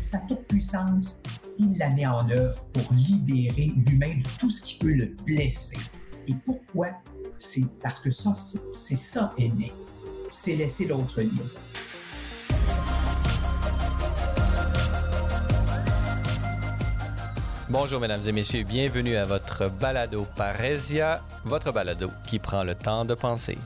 sa toute puissance, il la met en œuvre pour libérer l'humain de tout ce qui peut le blesser. Et pourquoi? C'est parce que ça, c'est ça aimer. C'est laisser l'autre libre. Bonjour mesdames et messieurs, bienvenue à votre balado Parésia, votre balado qui prend le temps de penser.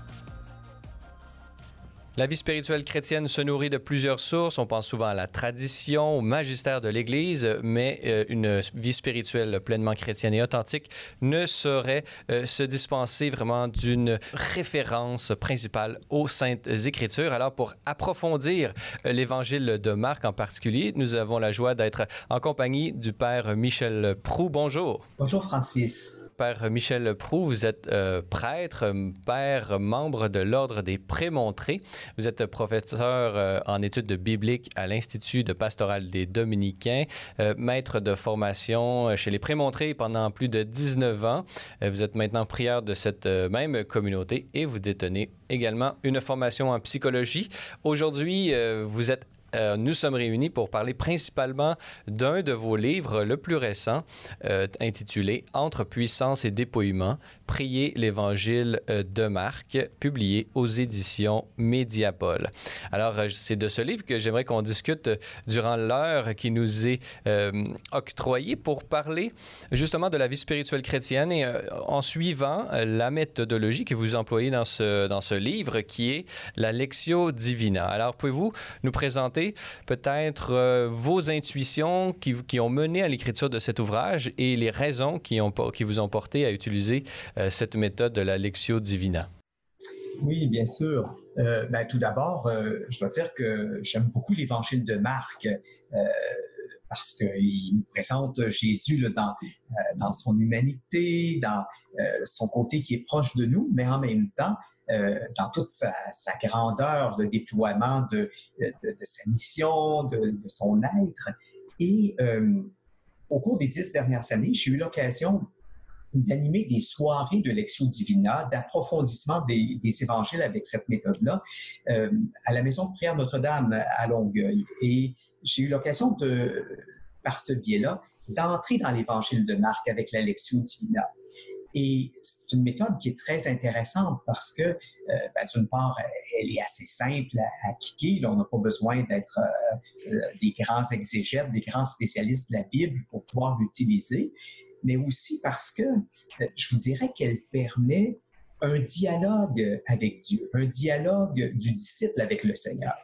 La vie spirituelle chrétienne se nourrit de plusieurs sources. On pense souvent à la tradition, au magistère de l'Église, mais euh, une vie spirituelle pleinement chrétienne et authentique ne saurait euh, se dispenser vraiment d'une référence principale aux Saintes Écritures. Alors, pour approfondir euh, l'Évangile de Marc en particulier, nous avons la joie d'être en compagnie du Père Michel Prou. Bonjour. Bonjour, Francis. Père Michel Prou, vous êtes prêtre, père, membre de l'Ordre des Prémontrés. Vous êtes professeur euh, en études bibliques à l'Institut de pastoral des Dominicains, euh, maître de formation euh, chez les Prémontrés pendant plus de 19 ans. vous êtes maintenant prieur de cette même communauté et vous détenez également une formation en psychologie. Aujourd'hui, vous êtes euh, nous sommes réunis pour parler principalement d'un de vos livres, le plus récent, euh, intitulé Entre puissance et dépouillement, prier l'Évangile euh, de Marc, publié aux éditions Médiapole. Alors, c'est de ce livre que j'aimerais qu'on discute durant l'heure qui nous est octroyée pour parler justement de la vie spirituelle chrétienne et en suivant la méthodologie que vous employez dans ce, dans ce livre qui est la Lectio Divina. Alors, pouvez-vous nous présenter peut-être euh, vos intuitions qui, ont mené à l'écriture de cet ouvrage et les raisons qui, vous ont porté à utiliser euh, cette méthode de la Lectio Divina. Oui, bien sûr. Euh, ben, tout d'abord, je dois dire que j'aime beaucoup l'évangile de Marc parce qu'il nous présente Jésus dans son humanité, dans son côté qui est proche de nous, mais en même temps, euh, dans toute sa, grandeur, le déploiement de, sa mission, de, son être. Et euh, au cours des dix dernières années, j'ai eu l'occasion d'animer des soirées de Lectio Divina, d'approfondissement des, évangiles avec cette méthode-là, euh, à la Maison de prière Notre-Dame à Longueuil. Et j'ai eu l'occasion par ce biais-là, d'entrer dans l'évangile de Marc avec la Lectio Divina. Et c'est une méthode qui est très intéressante parce que, euh, ben, d'une part, elle est assez simple à, appliquer. on n'a pas besoin d'être euh, euh, des grands exégètes, des grands spécialistes de la Bible pour pouvoir l'utiliser, mais aussi parce que je vous dirais qu'elle permet un dialogue avec Dieu, un dialogue du disciple avec le Seigneur.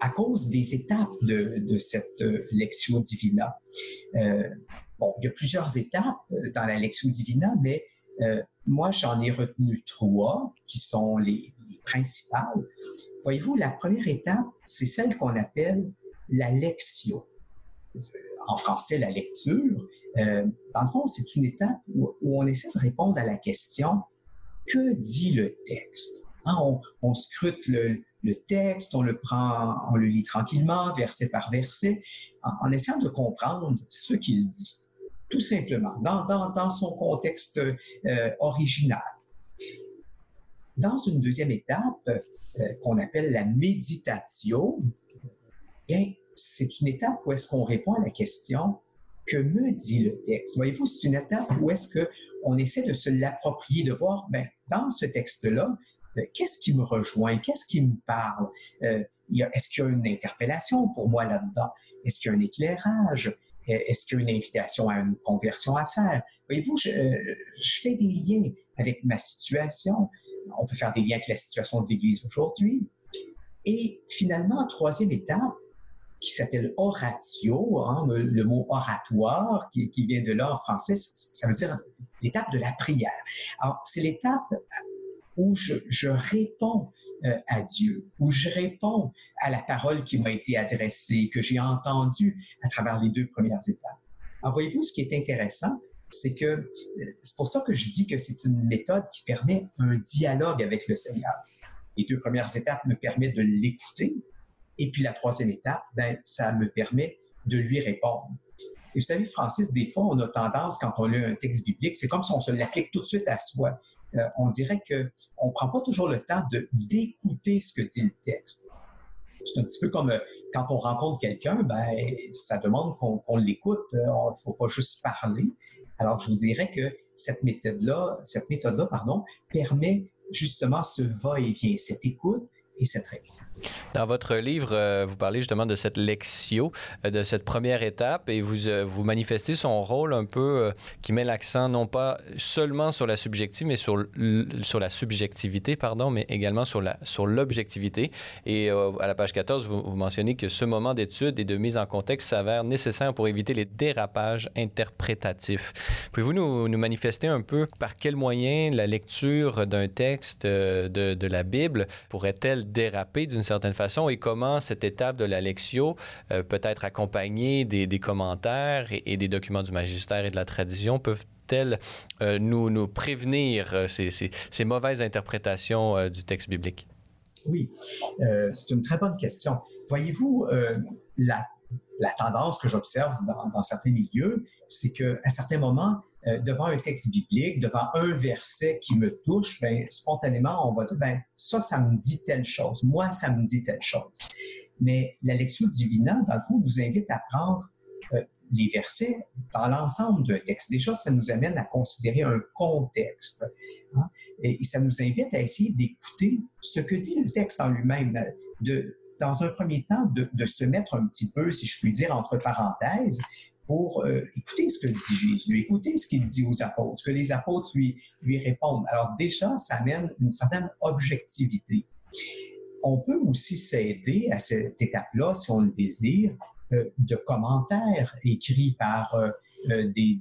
À cause des étapes de, cette lecture divina. Bon, il y a plusieurs étapes euh, dans la Lectio Divina, mais euh, moi, j'en ai retenu trois qui sont les, principales. Voyez-vous, la première étape, c'est celle qu'on appelle la lectio. En français, la lecture. Euh, dans le fond, c'est une étape où, on essaie de répondre à la question que dit le texte? Hein, on, scrute le, texte, on le prend, on le lit tranquillement, verset par verset, en essayant de comprendre ce qu'il dit tout simplement, dans, son contexte euh, original. Dans une deuxième étape, euh, qu'on appelle la méditation, bien, c'est une étape où est-ce qu'on répond à la question que me dit le texte? Voyez-vous, c'est une étape où est-ce que on essaie de se l'approprier, de voir, ben, dans ce texte-là, qu'est-ce qui me rejoint, qu'est-ce qui me parle, euh, est-ce qu'il y a une interpellation pour moi là-dedans, est-ce qu'il y a un éclairage, est-ce qu'il y a une invitation à une conversion à faire? Voyez-vous, je, fais des liens avec ma situation. On peut faire des liens avec la situation de l'Église aujourd'hui. Et finalement, troisième étape, qui s'appelle oratio, hein, le, mot oratoire, qui, vient de là en français, ça veut dire l'étape de la prière. Alors, c'est l'étape où je, réponds euh, à Dieu, où je réponds à la parole qui m'a été adressée, que j'ai entendue à travers les deux premières étapes. Alors, voyez-vous, ce qui est intéressant, c'est que euh, c'est pour ça que je dis que c'est une méthode qui permet un dialogue avec le Seigneur. Les deux premières étapes me permettent de l'écouter, et puis la troisième étape, ben, ça me permet de lui répondre. Et vous savez, Francis, des fois, on a tendance, quand on lit un texte biblique, c'est comme si on se l'applique tout de suite à soi. Euh, on dirait que on prend pas toujours le temps de d'écouter ce que dit le texte. C'est un petit peu comme euh, quand on rencontre quelqu'un, ben, ça demande qu'on l'écoute. Il ne faut pas juste parler. Alors, je vous dirais que cette méthode-là, cette méthode-là, pardon, permet justement ce va-et-vient, cette écoute et cette réponse. Dans votre livre, euh, vous parlez justement de cette lectio, euh, de cette première étape, et vous, euh, vous manifestez son rôle un peu qui met l'accent non pas seulement sur la subjective, mais sur, sur la subjectivité, pardon, mais également sur la sur l'objectivité. Et à la page 14, vous, mentionnez que ce moment d'étude et de mise en contexte s'avère nécessaire pour éviter les dérapages interprétatifs. Pouvez-vous nous, nous, manifester un peu par quels moyens la lecture d'un texte de, de la Bible pourrait-elle déraper d'une certaine façon et comment cette étape de la lectio euh, peut être accompagnée des, commentaires et, des documents du magistère et de la tradition peuvent-elles euh, nous, prévenir euh, ces, mauvaises interprétations du texte biblique? Oui, c'est une très bonne question. Voyez-vous, la, la, tendance que j'observe dans, dans, certains milieux, c'est qu'à certains moments, euh, devant un texte biblique, devant un verset qui me touche, ben, spontanément, on va dire, ben, ça, ça me dit telle chose. Moi, ça me dit telle chose. Mais la lecture divina, dans le fond, nous invite à prendre euh, les versets dans l'ensemble d'un texte. Déjà, ça nous amène à considérer un contexte. Hein, et, ça nous invite à essayer d'écouter ce que dit le texte en lui-même, de, dans un premier temps, de, se mettre un petit peu, si je puis dire, entre parenthèses, pour euh, écouter ce que dit Jésus, écouter ce qu'il dit aux apôtres, ce que les apôtres lui, lui répondent. Alors déjà, ça amène une certaine objectivité. On peut aussi s'aider à cette étape-là, si on le désire, euh, de commentaires écrits par euh, des,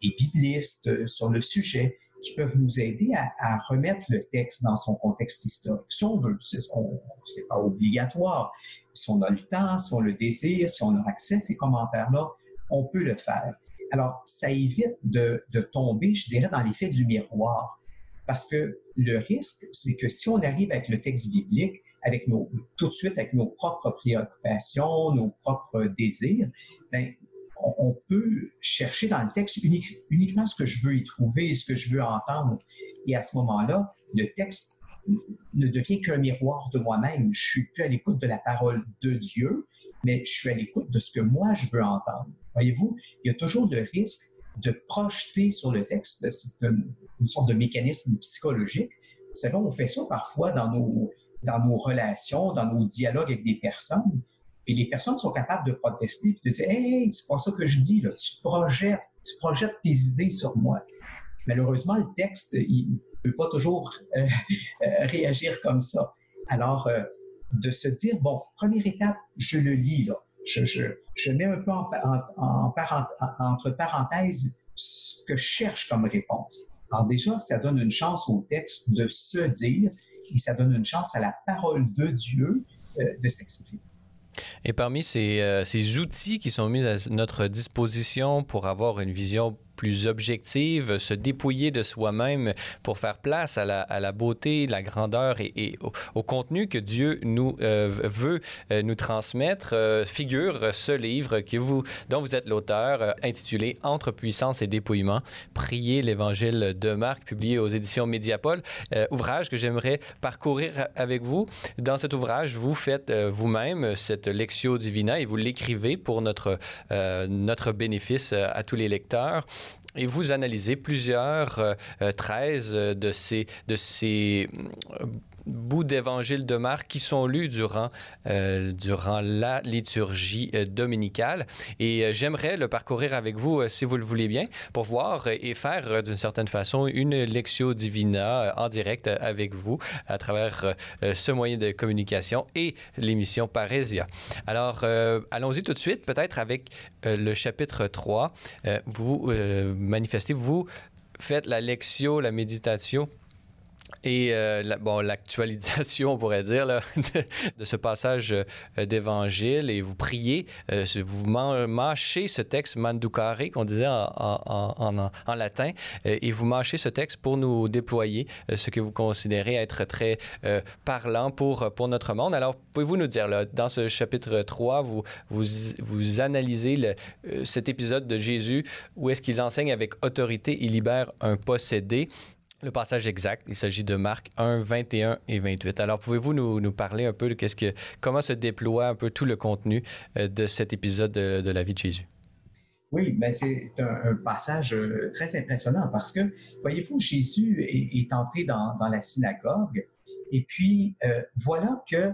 biblistes sur le sujet qui peuvent nous aider à, remettre le texte dans son contexte historique. Si on veut, c'est pas obligatoire. Si on a le temps, si on le désire, si on a accès à ces commentaires-là, on peut le faire. Alors, ça évite de, tomber, je dirais, dans l'effet du miroir. Parce que le risque, c'est que si on arrive avec le texte biblique, avec nos, tout de suite avec nos propres préoccupations, nos propres désirs, ben, on, peut chercher dans le texte uniquement ce que je veux y trouver, ce que je veux entendre. Et à ce moment-là, le texte ne devient qu'un miroir de moi-même. Je suis plus à l'écoute de la parole de Dieu, mais je suis à l'écoute de ce que moi je veux entendre. Voyez-vous, il y a toujours le risque de projeter sur le texte une sorte de mécanisme psychologique. Vous savez, on fait ça parfois dans nos, dans nos relations, dans nos dialogues avec des personnes. Et les personnes sont capables de protester et de dire Hey, c'est pas ça que je dis, là. Tu, projettes, tu projettes tes idées sur moi. Malheureusement, le texte, il ne peut pas toujours euh, euh, réagir comme ça. Alors, euh, de se dire Bon, première étape, je le lis, là je, mets un peu en, entre parenthèses ce que je cherche comme réponse. Alors déjà, ça donne une chance au texte de se dire et ça donne une chance à la parole de Dieu euh, de s'exprimer. Et parmi ces, euh, ces, outils qui sont mis à notre disposition pour avoir une vision plus objective, se dépouiller de soi-même pour faire place à la, beauté, la grandeur et, au, contenu que Dieu nous euh, veut euh, nous transmettre, euh, figure ce livre dont vous êtes l'auteur, intitulé Entre puissance et dépouillement, Prier l'Évangile de Marc, publié aux éditions Médiapole, ouvrage que j'aimerais parcourir avec vous. Dans cet ouvrage, vous faites vous-même cette Lectio Divina et vous l'écrivez pour notre, notre bénéfice à tous les lecteurs et vous analysez plusieurs, euh, 13 euh, de ces, de ces bouts d'évangile de Marc qui sont lus durant, euh, durant la liturgie euh, dominicale. Et euh, j'aimerais le parcourir avec vous, si vous le voulez bien, pour voir et faire d'une certaine façon une Lectio Divina en direct avec vous à travers ce moyen de communication et l'émission Parésia. Alors, allons-y tout de suite, peut-être avec le chapitre 3. vous manifestez, vous faites la lectio, la méditation et euh, bon, l'actualisation, on pourrait dire, de, ce passage euh, d'évangile, et vous priez, euh, vous mâchez ce texte mandukare, qu'on disait en, latin, et vous mâchez ce texte pour nous déployer ce que vous considérez être très parlant pour, pour notre monde. Alors, pouvez-vous nous dire, dans ce chapitre 3, vous, vous, analysez cet épisode de Jésus où est-ce qu'il enseigne avec autorité, il libère un possédé. Le passage exact. Il s'agit de Marc 1, 21 et 28. Alors, pouvez-vous nous, nous, parler un peu de qu'est-ce que, comment se déploie un peu tout le contenu euh, de cet épisode de, la vie de Jésus? Oui, mais c'est un, passage euh, très impressionnant parce que, voyez-vous, Jésus est, entré dans, dans, la synagogue et puis euh, voilà que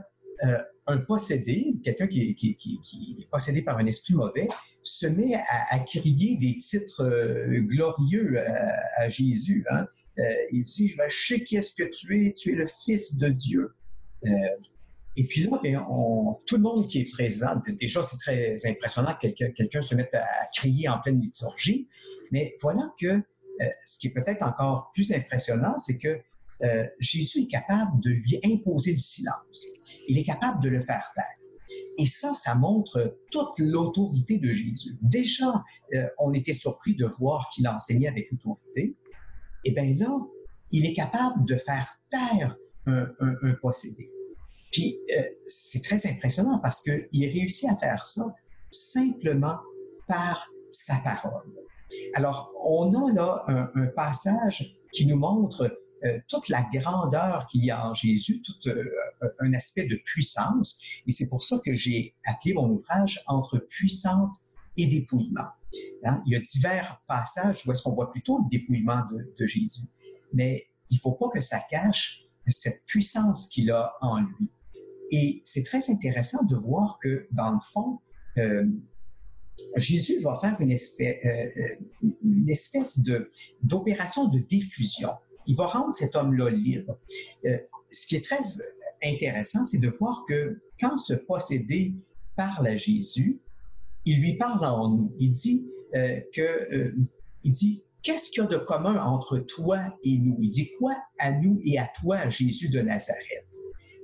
un possédé, quelqu'un qui, est possédé par un esprit mauvais, se met à, crier des titres glorieux à, à Jésus. Hein? Euh, il dit, je vais sais qui est-ce que tu es, tu es le Fils de Dieu. Euh, et puis là, bien, on, tout le monde qui est présent, déjà c'est très impressionnant que quelqu'un quelqu se mette à, crier en pleine liturgie, mais voilà que euh, ce qui est peut-être encore plus impressionnant, c'est que euh, Jésus est capable de lui imposer le silence. Il est capable de le faire taire. Et ça, ça montre toute l'autorité de Jésus. Déjà, euh, on était surpris de voir qu'il enseignait avec autorité. Et bien là, il est capable de faire taire un, possédé. Puis euh, c'est très impressionnant parce qu'il réussit à faire ça simplement par sa parole. Alors, on a là un, un passage qui nous montre euh, toute la grandeur qu'il y a en Jésus, tout euh, un aspect de puissance. Et c'est pour ça que j'ai appelé mon ouvrage Entre puissance et dépouillement. Hein? Il y a divers passages où est-ce qu'on voit plutôt le dépouillement de, Jésus. Mais il ne faut pas que ça cache cette puissance qu'il a en lui. Et c'est très intéressant de voir que, dans le fond, euh, Jésus va faire une espèce, euh, une espèce d'opération de diffusion. Il va rendre cet homme-là libre. Euh, ce qui est très intéressant, c'est de voir que quand ce possédé parle à Jésus, il lui parle en nous. Il dit euh, que, euh, il dit, qu'est-ce qu'il y a de commun entre toi et nous? Il dit quoi à nous et à toi, Jésus de Nazareth?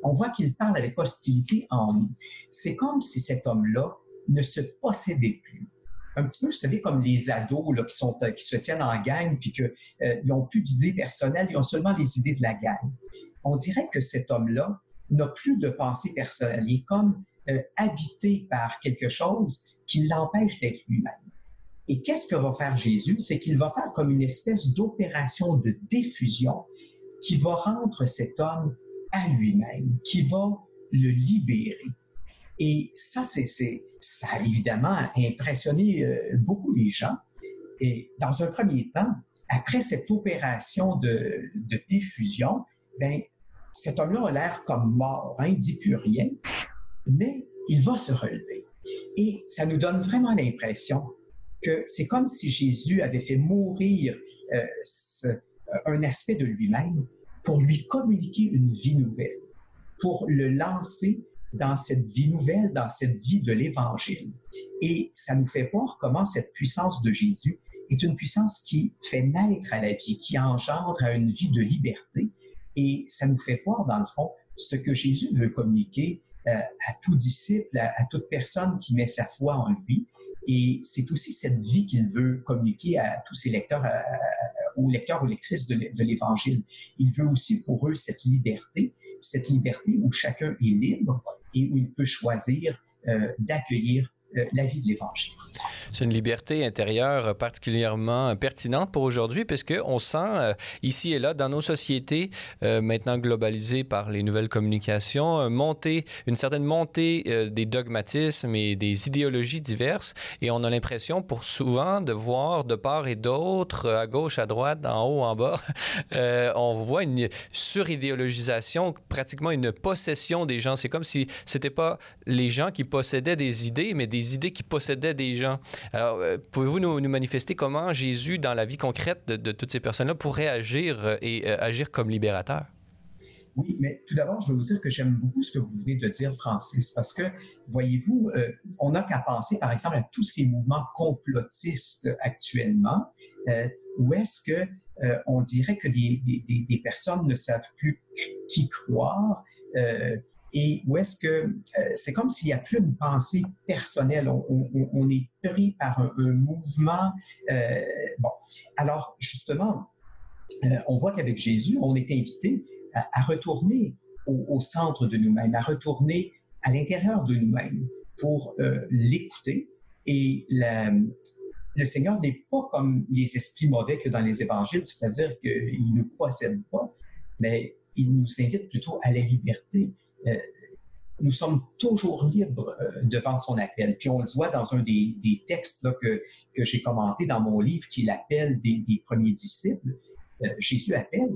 On voit qu'il parle avec hostilité en nous. C'est comme si cet homme-là ne se possédait plus. Un petit peu, vous savez, comme les ados là, qui, sont, euh, qui se tiennent en gang puis qu'ils euh, n'ont plus d'idées personnelles, ils ont seulement les idées de la gang. On dirait que cet homme-là n'a plus de pensée personnelle. Il est comme euh, habité par quelque chose qui l'empêche d'être lui-même. Et qu'est-ce que va faire Jésus? C'est qu'il va faire comme une espèce d'opération de diffusion qui va rendre cet homme à lui-même, qui va le libérer. Et ça, c'est, ça a évidemment impressionné euh, beaucoup les gens. Et dans un premier temps, après cette opération de, diffusion, ben, cet homme-là a l'air comme mort, hein, il dit plus rien, mais il va se relever. Et ça nous donne vraiment l'impression que c'est comme si Jésus avait fait mourir euh, ce, un aspect de lui-même pour lui communiquer une vie nouvelle, pour le lancer dans cette vie nouvelle, dans cette vie de l'Évangile. Et ça nous fait voir comment cette puissance de Jésus est une puissance qui fait naître à la vie, qui engendre à une vie de liberté. Et ça nous fait voir, dans le fond, ce que Jésus veut communiquer euh, à tout disciple, à, toute personne qui met sa foi en lui. Et c'est aussi cette vie qu'il veut communiquer à tous ses lecteurs, aux lecteurs ou lectrices de l'Évangile. Il veut aussi pour eux cette liberté, cette liberté où chacun est libre et où il peut choisir euh, d'accueillir euh, la vie de l'Évangile. C'est une liberté intérieure particulièrement pertinente pour aujourd'hui, puisqu'on sent euh, ici et là, dans nos sociétés, euh, maintenant globalisées par les nouvelles communications, euh, une certaine montée des dogmatismes et des idéologies diverses. Et on a l'impression, pour souvent, de voir de part et d'autre, à gauche, à droite, en haut, en bas, on voit une suridéologisation, pratiquement une possession des gens. C'est comme si c'était pas les gens qui possédaient des idées, mais des idées qui possédaient des gens. Alors, euh, pouvez-vous nous, manifester comment Jésus, dans la vie concrète de, toutes ces personnes-là, pourrait agir euh, et euh, agir comme libérateur? Oui, mais tout d'abord, je veux vous dire que j'aime beaucoup ce que vous venez de dire, Francis, parce que, voyez-vous, on n'a qu'à penser, par exemple, à tous ces mouvements complotistes actuellement, où est-ce que on dirait que des, des, des, personnes ne savent plus qui croire, et où est-ce que euh, c'est comme s'il n'y a plus une pensée personnelle, on, on, on est pris par un, un mouvement. Euh, bon, alors justement, euh, on voit qu'avec Jésus, on est invité à, à retourner au, au, centre de nous-mêmes, à retourner à l'intérieur de nous-mêmes pour euh, l'écouter et la, le Seigneur n'est pas comme les esprits mauvais que dans les évangiles, c'est-à-dire qu'il ne possède pas, mais il nous invite plutôt à la liberté. Euh, nous sommes toujours libres euh, devant son appel. Puis on le voit dans un des, textes que, que j'ai commenté dans mon livre, qui est l'appel des, premiers disciples. Euh, Jésus appelle,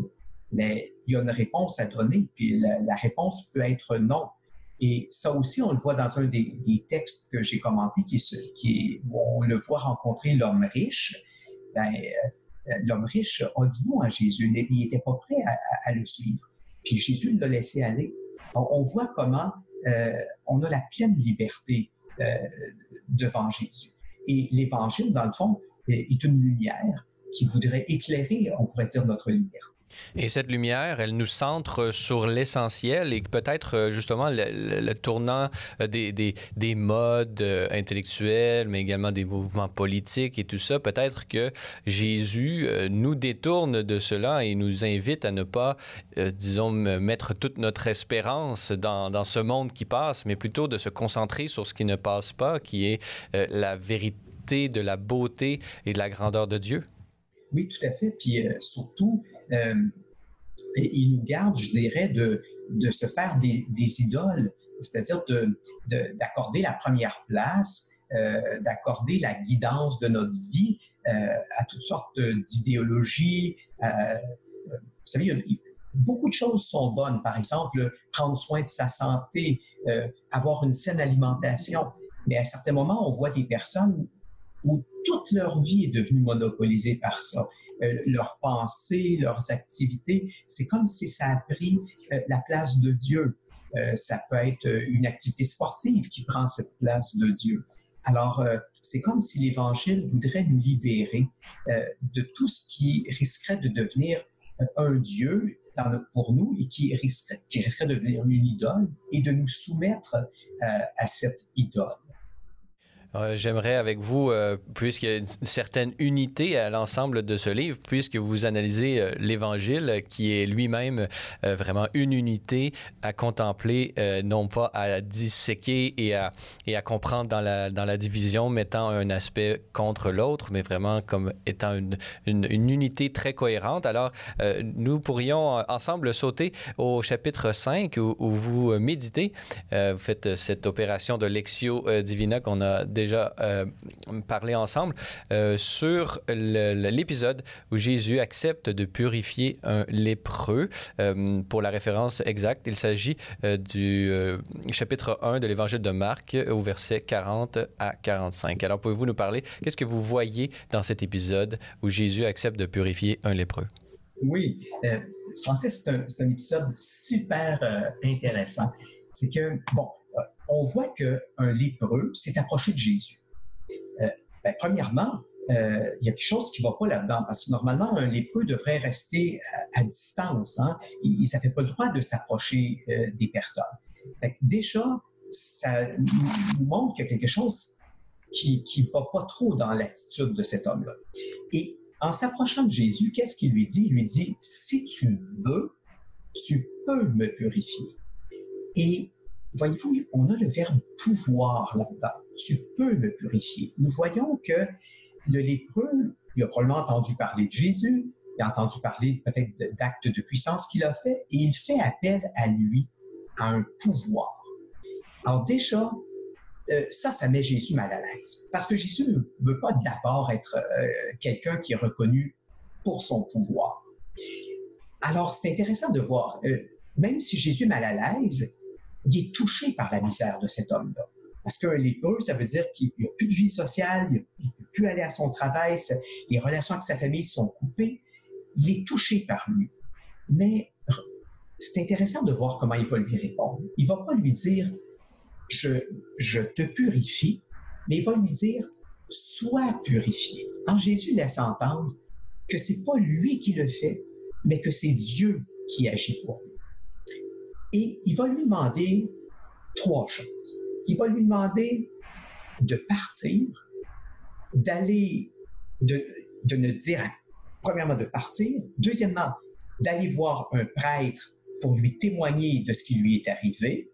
mais il y a une réponse à donner, puis la, réponse peut être non. Et ça aussi, on le voit dans un des, textes que j'ai commenté, qui où on le voit rencontrer l'homme riche. Ben, l'homme riche a dit non à Jésus, il n'était pas prêt à, le suivre. Puis Jésus l'a laissé aller. On, voit comment euh, on a la pleine liberté euh, devant Jésus. Et l'Évangile, dans le fond, est une lumière qui voudrait éclairer, on pourrait dire, notre liberté. Et cette lumière, elle nous centre sur l'essentiel et peut-être euh, justement le, tournant euh, des, des, des, modes euh, intellectuels, mais également des mouvements politiques et tout ça. Peut-être que Jésus nous détourne de cela et nous invite à ne pas, disons, mettre toute notre espérance dans, dans, ce monde qui passe, mais plutôt de se concentrer sur ce qui ne passe pas, qui est la vérité de la beauté et de la grandeur de Dieu. Oui, tout à fait. Puis surtout, euh, il nous garde, je dirais, de, de se faire des, idoles, c'est-à-dire d'accorder la première place, euh, d'accorder la guidance de notre vie euh, à toutes sortes d'idéologies. vous savez, beaucoup de choses sont bonnes. Par exemple, prendre soin de sa santé, avoir une saine alimentation. Mais à certains moments, on voit des personnes où toute leur vie est devenue monopolisée par ça. Euh, leurs pensées, leurs activités. C'est comme si ça a pris euh, la place de Dieu. Euh, ça peut être une activité sportive qui prend cette place de Dieu. Alors, c'est comme si l'Évangile voudrait nous libérer de tout ce qui risquerait de devenir un Dieu pour nous et qui risquerait, qui risquerait de devenir une idole et de nous soumettre à cette idole. Euh, j'aimerais avec vous, euh, puisqu'il y a une certaine unité à l'ensemble de ce livre, puisque vous analysez euh, l'Évangile, qui est lui-même vraiment une unité à contempler, non pas à disséquer et à, et à comprendre dans la, dans la division, mettant un aspect contre l'autre, mais vraiment comme étant une, une, unité très cohérente. Alors, nous pourrions ensemble sauter au chapitre 5 où, où vous méditez. vous faites cette opération de Lexio Divina qu'on a déjà déjà euh, parlé ensemble euh, sur l'épisode où Jésus accepte de purifier un lépreux. Euh, pour la référence exacte, il s'agit du chapitre 1 de l'Évangile de Marc au verset 40 à 45. Alors, pouvez-vous nous parler, qu'est-ce que vous voyez dans cet épisode où Jésus accepte de purifier un lépreux? Oui, Francis, c'est un, un, épisode super intéressant. C'est que, bon, on voit qu'un lépreux s'est approché de Jésus. Euh, ben, premièrement, euh, il y a quelque chose qui ne va pas là-dedans, parce que normalement, un lépreux devrait rester à, distance. Hein? Il ne fait pas le droit de s'approcher euh, des personnes. déjà, ça nous montre qu'il y a quelque chose qui ne va pas trop dans l'attitude de cet homme-là. Et en s'approchant de Jésus, qu'est-ce qu'il lui dit? Il lui dit, si tu veux, tu peux me purifier. Et voyez-vous, on a le verbe pouvoir là-dedans. Tu peux me purifier. Nous voyons que le lépreux, il a probablement entendu parler de Jésus, il a entendu parler peut-être d'actes de puissance qu'il a fait, et il fait appel à lui, à un pouvoir. Alors déjà, euh, ça, ça met Jésus mal à l'aise. Parce que Jésus ne veut pas d'abord être euh, quelqu'un qui est reconnu pour son pouvoir. Alors, c'est intéressant de voir, euh, même si Jésus est mal à l'aise, il est touché par la misère de cet homme-là. Parce qu'un lépreux, ça veut dire qu'il n'a plus de vie sociale, il ne peut plus aller à son travail, les relations avec sa famille sont coupées. Il est touché par lui. Mais c'est intéressant de voir comment il va lui répondre. Il ne va pas lui dire je, je te purifie, mais il va lui dire sois purifié. En Jésus laisse entendre que c'est pas lui qui le fait, mais que c'est Dieu qui agit pour lui. Et il va lui demander trois choses. Il va lui demander de partir, d'aller, de, de ne dire, premièrement, de partir, deuxièmement, d'aller voir un prêtre pour lui témoigner de ce qui lui est arrivé.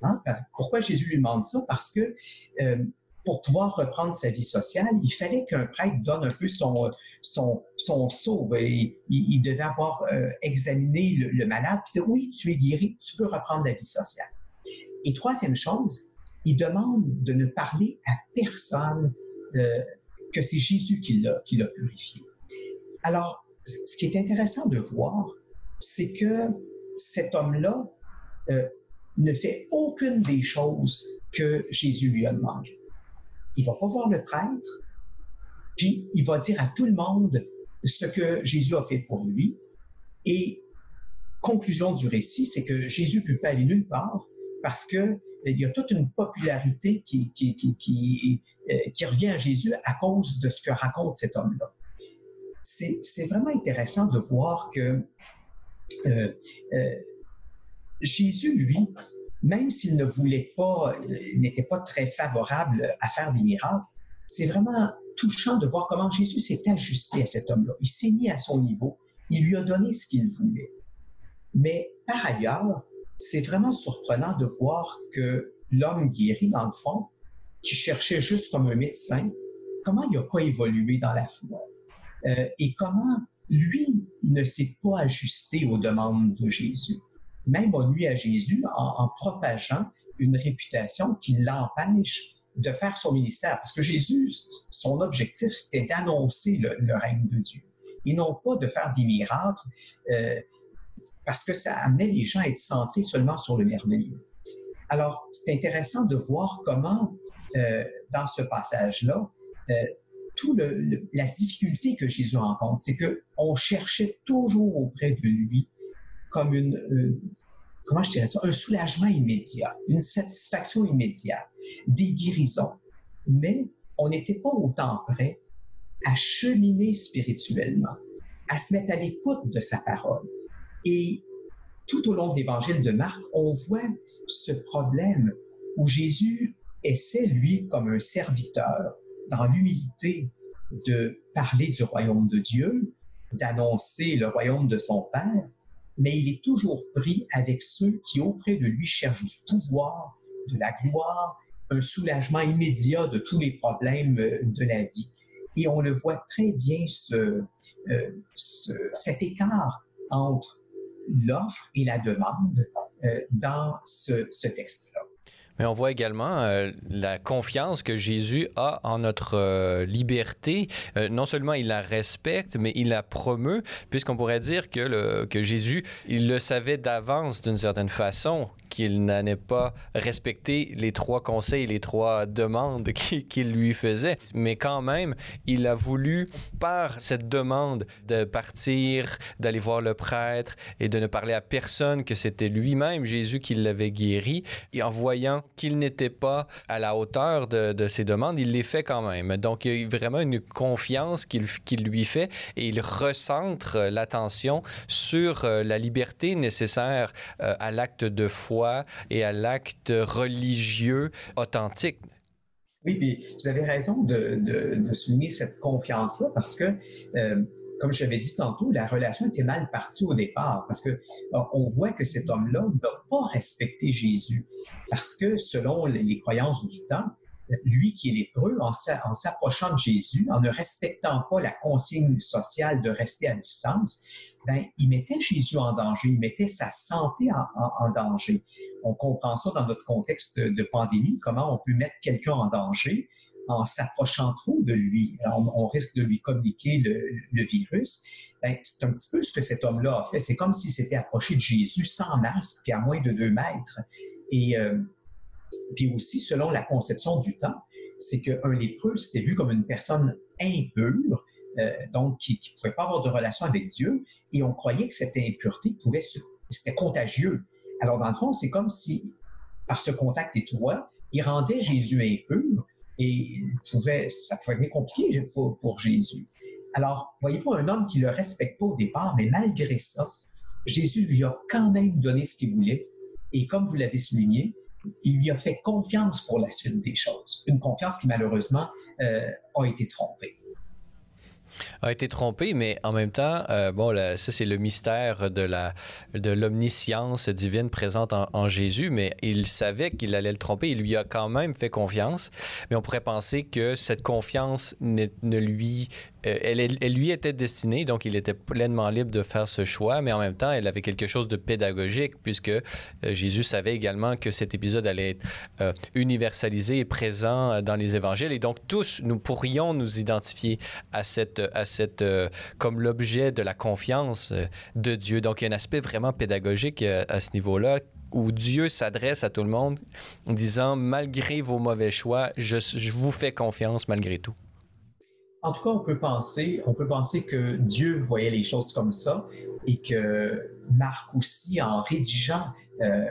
Hein? Pourquoi Jésus lui demande ça? Parce que euh, pour pouvoir reprendre sa vie sociale, il fallait qu'un prêtre donne un peu son, son, son sceau. Il, il, devait avoir euh, examiné le, malade, puis oui, tu es guéri, tu peux reprendre la vie sociale. Et troisième chose, il demande de ne parler à personne euh, que c'est Jésus qui l'a, qui l'a purifié. Alors, ce qui est intéressant de voir, c'est que cet homme-là euh, ne fait aucune des choses que Jésus lui a demandé. Il va pas voir le prêtre, puis il va dire à tout le monde ce que Jésus a fait pour lui. Et conclusion du récit, c'est que Jésus ne peut pas aller nulle part parce que il y a toute une popularité euh, qui revient à Jésus à cause de ce que raconte cet homme-là. C'est vraiment intéressant de voir que euh, euh, Jésus, lui, même s'il ne voulait pas, n'était pas très favorable à faire des miracles, c'est vraiment touchant de voir comment Jésus s'est ajusté à cet homme-là. Il s'est mis à son niveau. Il lui a donné ce qu'il voulait. Mais par ailleurs, c'est vraiment surprenant de voir que l'homme guéri, dans le fond, qui cherchait juste comme un médecin, comment il n'a pas évolué dans la foi? Euh, et comment lui ne s'est pas ajusté aux demandes de Jésus? Même on nuit à Jésus en, propageant une réputation qui l'empêche de faire son ministère. Parce que Jésus, son objectif, c'était d'annoncer le, règne de Dieu et non pas de faire des miracles. Euh, parce que ça amenait les gens à être centrés seulement sur le merveilleux. Alors, c'est intéressant de voir comment, euh, dans ce passage-là, euh, toute la difficulté que Jésus rencontre, c'est qu'on cherchait toujours auprès de lui comme une, euh, comment je dirais ça, un soulagement immédiat, une satisfaction immédiate, des guérisons. Mais on n'était pas autant prêt à cheminer spirituellement, à se mettre à l'écoute de sa parole, et tout au long de l'évangile de Marc, on voit ce problème où Jésus essaie, lui, comme un serviteur, dans l'humilité, de parler du royaume de Dieu, d'annoncer le royaume de son Père, mais il est toujours pris avec ceux qui, auprès de lui, cherchent du pouvoir, de la gloire, un soulagement immédiat de tous les problèmes de la vie. Et on le voit très bien, ce, euh, ce, cet écart entre l'offre et la demande euh, dans ce, ce texte-là. Mais on voit également euh, la confiance que Jésus a en notre euh, liberté. non seulement il la respecte, mais il la promeut, puisqu'on pourrait dire que, que Jésus, il le savait d'avance d'une certaine façon, qu'il n'allait pas respecter les trois conseils, les trois demandes qu'il lui faisait. Mais quand même, il a voulu, par cette demande, de partir, d'aller voir le prêtre et de ne parler à personne que c'était lui-même, Jésus, qui l'avait guéri. Et en voyant qu'il n'était pas à la hauteur de, de, ses demandes, il les fait quand même. Donc, il y a vraiment une confiance qu'il lui fait et il recentre l'attention sur euh, la liberté nécessaire euh, à l'acte de foi et à l'acte religieux authentique. Oui, vous avez raison de, souligner cette confiance-là parce que, euh, comme je l'avais dit tantôt, la relation était mal partie au départ parce que euh, on voit que cet homme-là n'a pas respecté Jésus parce que selon les croyances du temps, lui qui est lépreux, en s'approchant de Jésus, en ne respectant pas la consigne sociale de rester à distance, ben, il mettait Jésus en danger, il mettait sa santé en, danger. On comprend ça dans notre contexte de pandémie, comment on peut mettre quelqu'un en danger en s'approchant trop de lui. On, risque de lui communiquer le, virus. Ben, c'est un petit peu ce que cet homme-là a fait. C'est comme s'il s'était approché de Jésus sans masque, puis à moins de deux mètres. Et euh, puis aussi, selon la conception du temps, c'est qu'un lépreux, c'était vu comme une personne impure, euh, donc qui ne pouvait pas avoir de relation avec Dieu, et on croyait que cette impureté pouvait, c'était contagieux. Alors dans le fond, c'est comme si, par ce contact étroit, il rendait Jésus impur, et ça pouvait être compliqué pour, pour Jésus. Alors, voyez-vous, un homme qui ne le respecte pas au départ, mais malgré ça, Jésus lui a quand même donné ce qu'il voulait. Et comme vous l'avez souligné, il lui a fait confiance pour la suite des choses. Une confiance qui malheureusement euh, a été trompée. A été trompé, mais en même temps, euh, bon, ça c'est le mystère de la de l'omniscience divine présente en, Jésus, mais il savait qu'il allait le tromper. Il lui a quand même fait confiance, mais on pourrait penser que cette confiance ne, ne lui euh, elle, lui était destinée, donc il était pleinement libre de faire ce choix, mais en même temps, elle avait quelque chose de pédagogique, puisque euh, Jésus savait également que cet épisode allait être euh, universalisé et présent dans les évangiles. Et donc, tous, nous pourrions nous identifier à cette, à cette comme l'objet de la confiance de Dieu. Donc, il y a un aspect vraiment pédagogique à ce niveau-là où Dieu s'adresse à tout le monde en disant, malgré vos mauvais choix, je vous fais confiance malgré tout. En tout cas, on peut penser, on peut penser que Dieu voyait les choses comme ça et que Marc aussi, en rédigeant euh,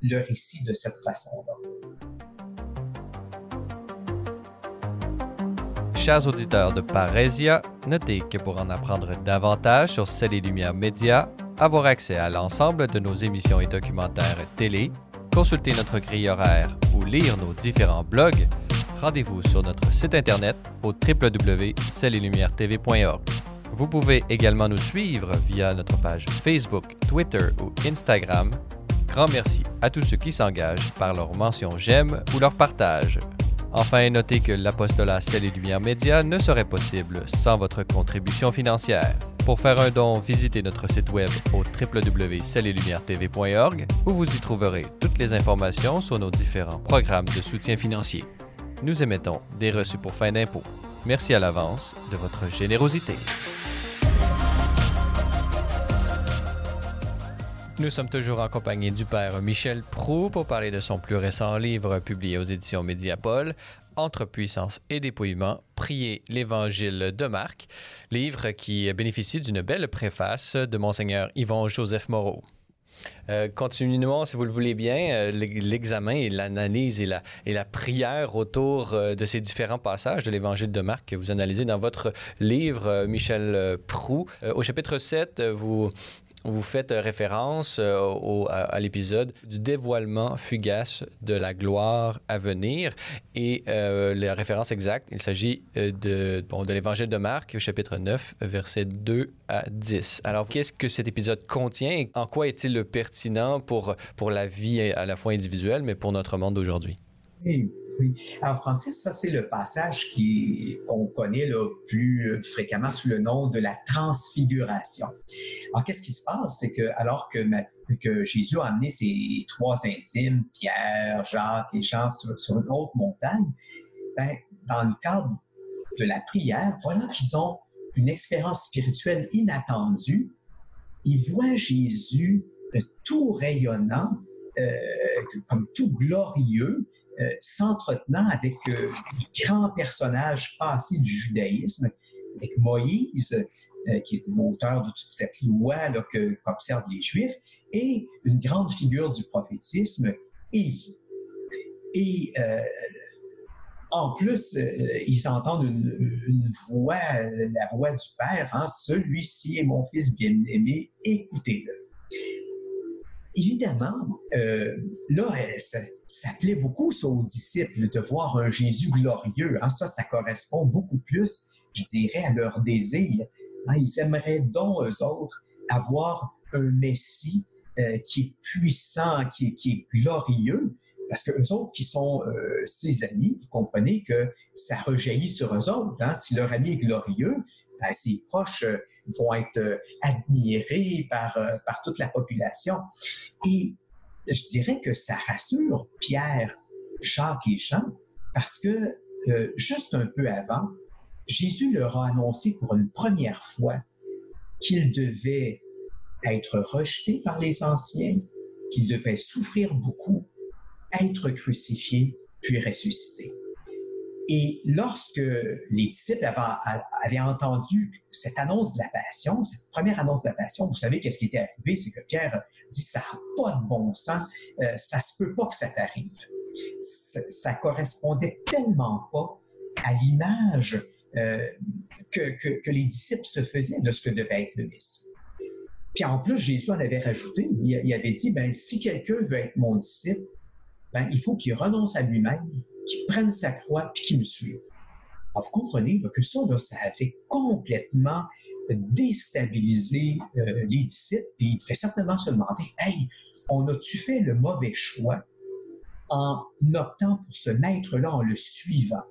le récit de cette façon-là. Chers auditeurs de Parésia, notez que pour en apprendre davantage sur Celles et Lumières Média, avoir accès à l'ensemble de nos émissions et documentaires télé, consulter notre grille horaire ou lire nos différents blogs, rendez-vous sur notre site internet au www.cellelumière-tv.org. Vous pouvez également nous suivre via notre page Facebook, Twitter ou Instagram. Grand merci à tous ceux qui s'engagent par leur mention j'aime ou leur partage. Enfin, notez que l'apostolat Ciel et Lumière Média ne serait possible sans votre contribution financière. Pour faire un don, visitez notre site web au www.cellelumière-tv.org où vous y trouverez toutes les informations sur nos différents programmes de soutien financier nous émettons des reçus pour fin d'impôt. Merci à l'avance de votre générosité. Nous sommes toujours en compagnie du père Michel Prou pour parler de son plus récent livre publié aux éditions Médiapole, Entre puissance et dépouillement, Prier l'Évangile de Marc, livre qui bénéficie d'une belle préface de Monseigneur Yvon Joseph Moreau. Euh, continuons, si vous le voulez bien, euh, l'examen et l'analyse et la, et la prière autour euh, de ces différents passages de l'Évangile de Marc que vous analysez dans votre livre, Michel Prou. au chapitre 7, vous vous faites référence euh, à, l'épisode du dévoilement fugace de la gloire à venir. Et euh, la référence exacte, il s'agit euh, de, de l'Évangile de Marc, au chapitre 9, versets 2 à 10. Alors, qu'est-ce que cet épisode contient et en quoi est-il pertinent pour, pour la vie à la fois individuelle, mais pour notre monde d'aujourd'hui? Oui. Alors, Francis, ça, c'est le passage qu'on connaît là, plus fréquemment sous le nom de la transfiguration. Alors, qu'est-ce qui se passe? C'est que, alors que, Jésus a amené ses trois intimes, Pierre, Jacques et Jean, sur, une haute montagne, ben, dans le cadre de la prière, voilà qu'ils ont une expérience spirituelle inattendue. Ils voient Jésus tout rayonnant, euh, comme tout glorieux, euh, s'entretenant avec euh, les grands personnages passés du judaïsme, avec Moïse, euh, qui est l'auteur de toute cette loi qu'observent les Juifs, et une grande figure du prophétisme, Élie. Et en plus, ils entendent une, voix, la voix du Père, hein, celui-ci est mon fils bien-aimé, écoutez-le évidemment, euh, là, ça, plaît beaucoup aux disciples de voir un Jésus glorieux. Hein. Ça, ça correspond beaucoup plus, je dirais, à leur désir. Hein. Ils aimeraient donc, eux autres, avoir un Messie euh, qui est puissant, qui, est glorieux, parce que eux autres qui sont euh, ses amis, vous comprenez que ça rejaillit sur eux autres. Hein. Si leur ami est glorieux, ben, ses proches vont être euh, admirés par, euh, par toute la population. Et je dirais que ça rassure Pierre, Jacques et Jean parce que euh, juste un peu avant, Jésus leur a annoncé pour une première fois qu'il devait être rejeté par les anciens, qu'il devait souffrir beaucoup, être crucifié, puis ressuscité. Et lorsque les disciples avaient, entendu cette annonce de la passion, cette première annonce de la passion, vous savez qu'est-ce qui était arrivé, c'est que Pierre dit ça n'a pas de bon sens, euh, ça se peut pas que ça t'arrive. Ça, correspondait tellement pas à l'image euh, que, les disciples se faisaient de ce que devait être le Messie. Puis en plus, Jésus en avait rajouté, il, avait dit, ben, si quelqu'un veut être mon disciple, ben, il faut qu'il renonce à lui-même, qui prenne sa croix puis qui me suive. vous comprenez que ça, ça a fait complètement déstabiliser euh, les disciples, puis il fait certainement se demander, hey, on a-tu fait le mauvais choix en optant pour ce maître-là en le suivant?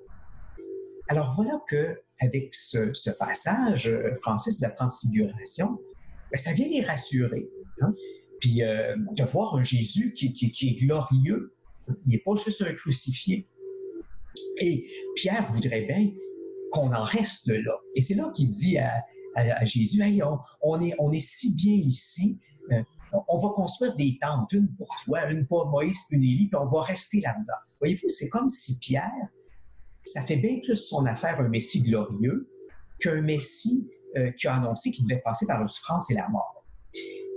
Alors voilà que avec ce, passage, euh, Francis, de la transfiguration, ben, ça vient les rassurer. Hein. Puis euh, de voir un Jésus qui, qui, est glorieux, il n'est pas juste un crucifié. Et Pierre voudrait bien qu'on en reste là. Et c'est là qu'il dit à, Jésus, on, est, on est si bien ici, euh, on va construire des tentes, une pour toi, une pour Moïse, une Élie, puis on va rester là-dedans. Voyez-vous, c'est comme si Pierre, ça fait bien plus son affaire un Messie glorieux qu'un Messie euh, qui a annoncé qu'il devait passer par la souffrance et la mort.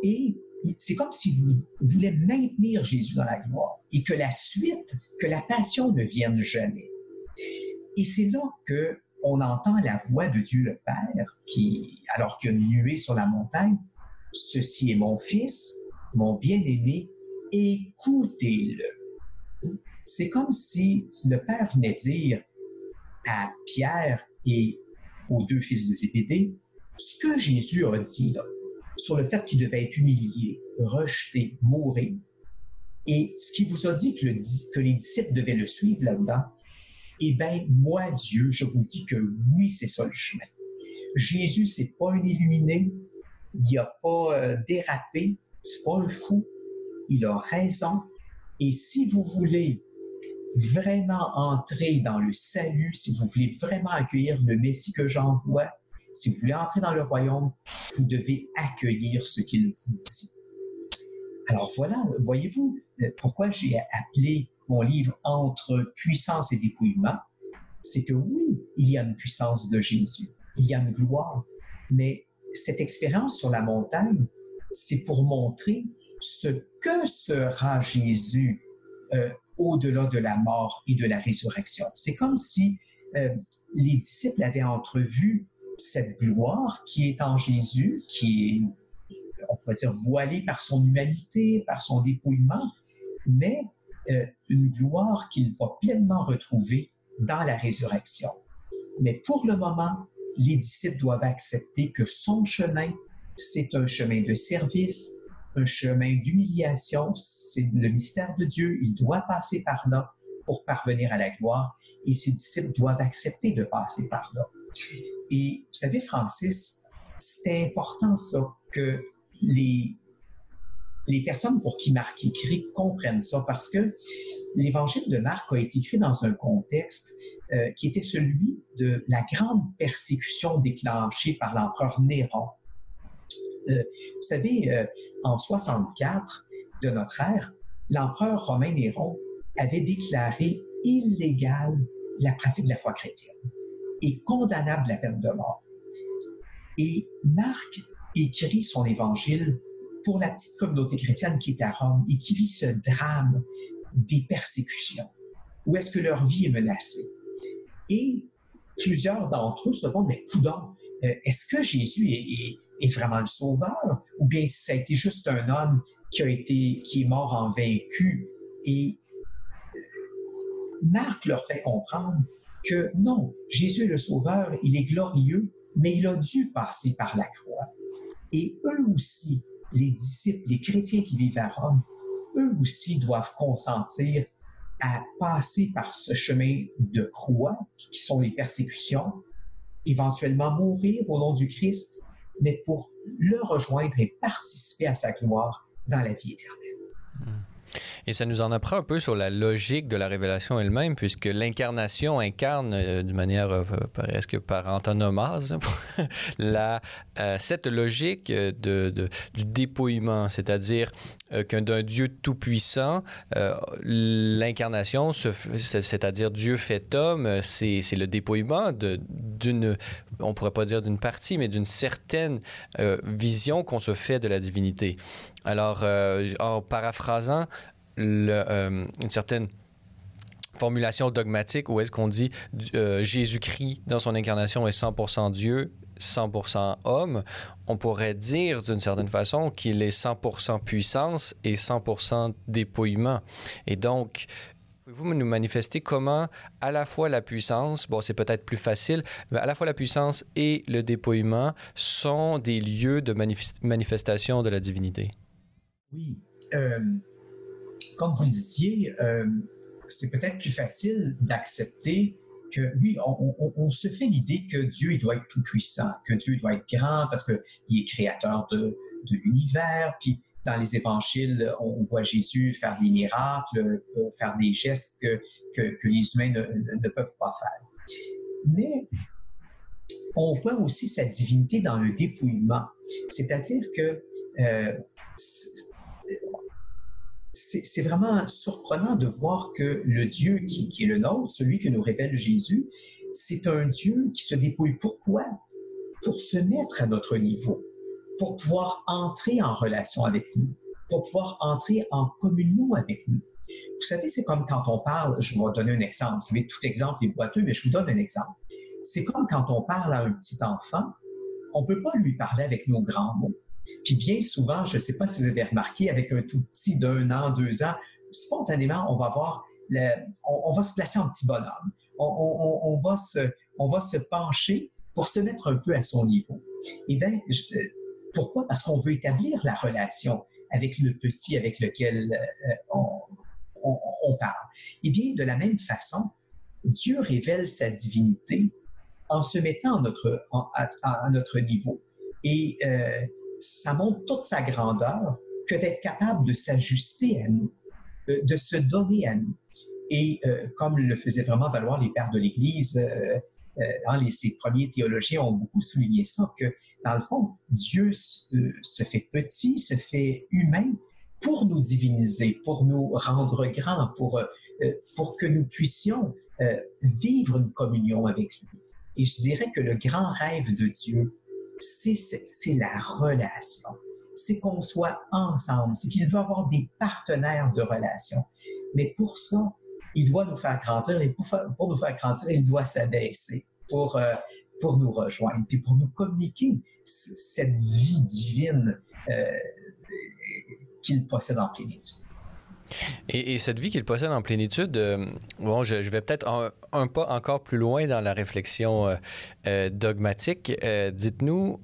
Et c'est comme si vous voulez maintenir Jésus dans la gloire et que la suite, que la passion ne vienne jamais. Et c'est là que on entend la voix de Dieu le Père qui, alors qu'il y a une nuée sur la montagne, ceci est mon fils, mon bien-aimé, écoutez-le. C'est comme si le Père venait dire à Pierre et aux deux fils de Zébédée ce que Jésus a dit là, sur le fait qu'il devait être humilié, rejeté, mourir. Et ce qu'il vous a dit que, les disciples devaient le suivre là-dedans, eh bien, moi, Dieu, je vous dis que oui, c'est ça le chemin. Jésus, c'est pas un illuminé, il n'a pas euh, dérapé, c'est pas un fou, il a raison. Et si vous voulez vraiment entrer dans le salut, si vous voulez vraiment accueillir le Messie que j'envoie, si vous voulez entrer dans le royaume, vous devez accueillir ce qu'il vous dit. Alors voilà, voyez-vous pourquoi j'ai appelé mon livre Entre puissance et dépouillement, c'est que oui, il y a une puissance de Jésus, il y a une gloire, mais cette expérience sur la montagne, c'est pour montrer ce que sera Jésus euh, au-delà de la mort et de la résurrection. C'est comme si euh, les disciples avaient entrevu cette gloire qui est en Jésus, qui est, on pourrait dire, voilée par son humanité, par son dépouillement, mais euh, une gloire qu'il va pleinement retrouver dans la résurrection. Mais pour le moment, les disciples doivent accepter que son chemin, c'est un chemin de service, un chemin d'humiliation, c'est le mystère de Dieu, il doit passer par là pour parvenir à la gloire, et ses disciples doivent accepter de passer par là. Et vous savez, Francis, c'est important ça, que les, les personnes pour qui Marc écrit comprennent ça, parce que l'évangile de Marc a été écrit dans un contexte euh, qui était celui de la grande persécution déclenchée par l'empereur Néron. Euh, vous savez, euh, en 64 de notre ère, l'empereur romain Néron avait déclaré illégale la pratique de la foi chrétienne et condamnable la peine de mort. Et Marc écrit son évangile pour la petite communauté chrétienne qui est à Rome et qui vit ce drame des persécutions, où est-ce que leur vie est menacée? Et plusieurs d'entre eux se demandent, mais coudons, euh, est-ce que Jésus est, vraiment le sauveur? Ou bien ça a été juste un homme qui a été, qui est mort en vaincu? Et Marc leur fait comprendre que non, Jésus est le sauveur, il est glorieux, mais il a dû passer par la croix. Et eux aussi, les disciples, les chrétiens qui vivent à Rome, eux aussi doivent consentir à passer par ce chemin de croix, qui sont les persécutions, éventuellement mourir au nom du Christ, mais pour le rejoindre et participer à sa gloire dans la vie éternelle. Et ça nous en apprend un peu sur la logique de la révélation elle-même, puisque l'incarnation incarne euh, d'une manière euh, presque par antonomase euh, cette logique du dépouillement, c'est-à-dire qu'un d'un Dieu tout-puissant, l'incarnation, c'est-à-dire Dieu fait homme, c'est le dépouillement d'une, on pourrait pas dire d'une partie, mais d'une certaine vision qu'on se fait de la divinité. Alors, en paraphrasant, euh, une certaine formulation dogmatique où est-ce qu'on dit euh, Jésus-Christ dans son incarnation est 100% Dieu, 100% homme, on pourrait dire d'une certaine façon qu'il est 100% puissance et 100% dépouillement. Et donc, Pouvez-vous nous manifester comment à la fois la puissance, bon c'est peut-être plus facile, mais à la fois la puissance et le dépouillement sont des lieux de manifestation de la divinité? Oui. Euh, comme vous le disiez, euh, c'est peut-être plus facile d'accepter que oui, on, se fait l'idée que Dieu il doit être tout puissant, que Dieu doit être grand parce qu'il est créateur de, l'univers, puis dans les évangiles, on voit Jésus faire des miracles, euh, faire des gestes que, que, les humains ne, peuvent pas faire. Mais on voit aussi sa divinité dans le dépouillement. C'est-à-dire que euh, c'est vraiment surprenant de voir que le Dieu qui, est le nôtre, celui que nous révèle Jésus, c'est un Dieu qui se dépouille. Pourquoi? Pour se mettre à notre niveau pour pouvoir entrer en relation avec nous, pour pouvoir entrer en communion avec nous. Vous savez, c'est comme quand on parle, je vais vous donner un exemple, vous savez, tout exemple est boiteux, mais je vous donne un exemple. C'est comme quand on parle à un petit enfant, on ne peut pas lui parler avec nos grands mots. Puis bien souvent, je ne sais pas si vous avez remarqué, avec un tout petit d'un an, deux ans, spontanément, on va voir, le, on, va se placer en petit bonhomme. On, va se, on va se pencher pour se mettre un peu à son niveau. Eh bien, pourquoi? Parce qu'on veut établir la relation avec le petit avec lequel euh, on, parle. Eh bien, de la même façon, Dieu révèle sa divinité en se mettant à notre, à, notre niveau. Et euh, ça montre toute sa grandeur que d'être capable de s'ajuster à nous, euh, de se donner à nous. Et comme le faisaient vraiment valoir les pères de l'Église, dans les, ces premiers théologiens ont beaucoup souligné ça, que dans le fond, Dieu se, fait petit, se fait humain pour nous diviniser, pour nous rendre grands, pour, euh, pour que nous puissions euh, vivre une communion avec lui. Et je dirais que le grand rêve de Dieu, c'est la relation. C'est qu'on soit ensemble, c'est qu'il veut avoir des partenaires de relation. Mais pour ça, il doit nous faire grandir et pour, nous faire grandir, il doit s'abaisser pour, euh, pour nous rejoindre, puis pour nous communiquer cette vie divine euh, qu'il possède en plénitude. Et, cette vie qu'il possède en plénitude, euh, bon, je, vais peut-être un, pas encore plus loin dans la réflexion euh, dogmatique. Dites-nous,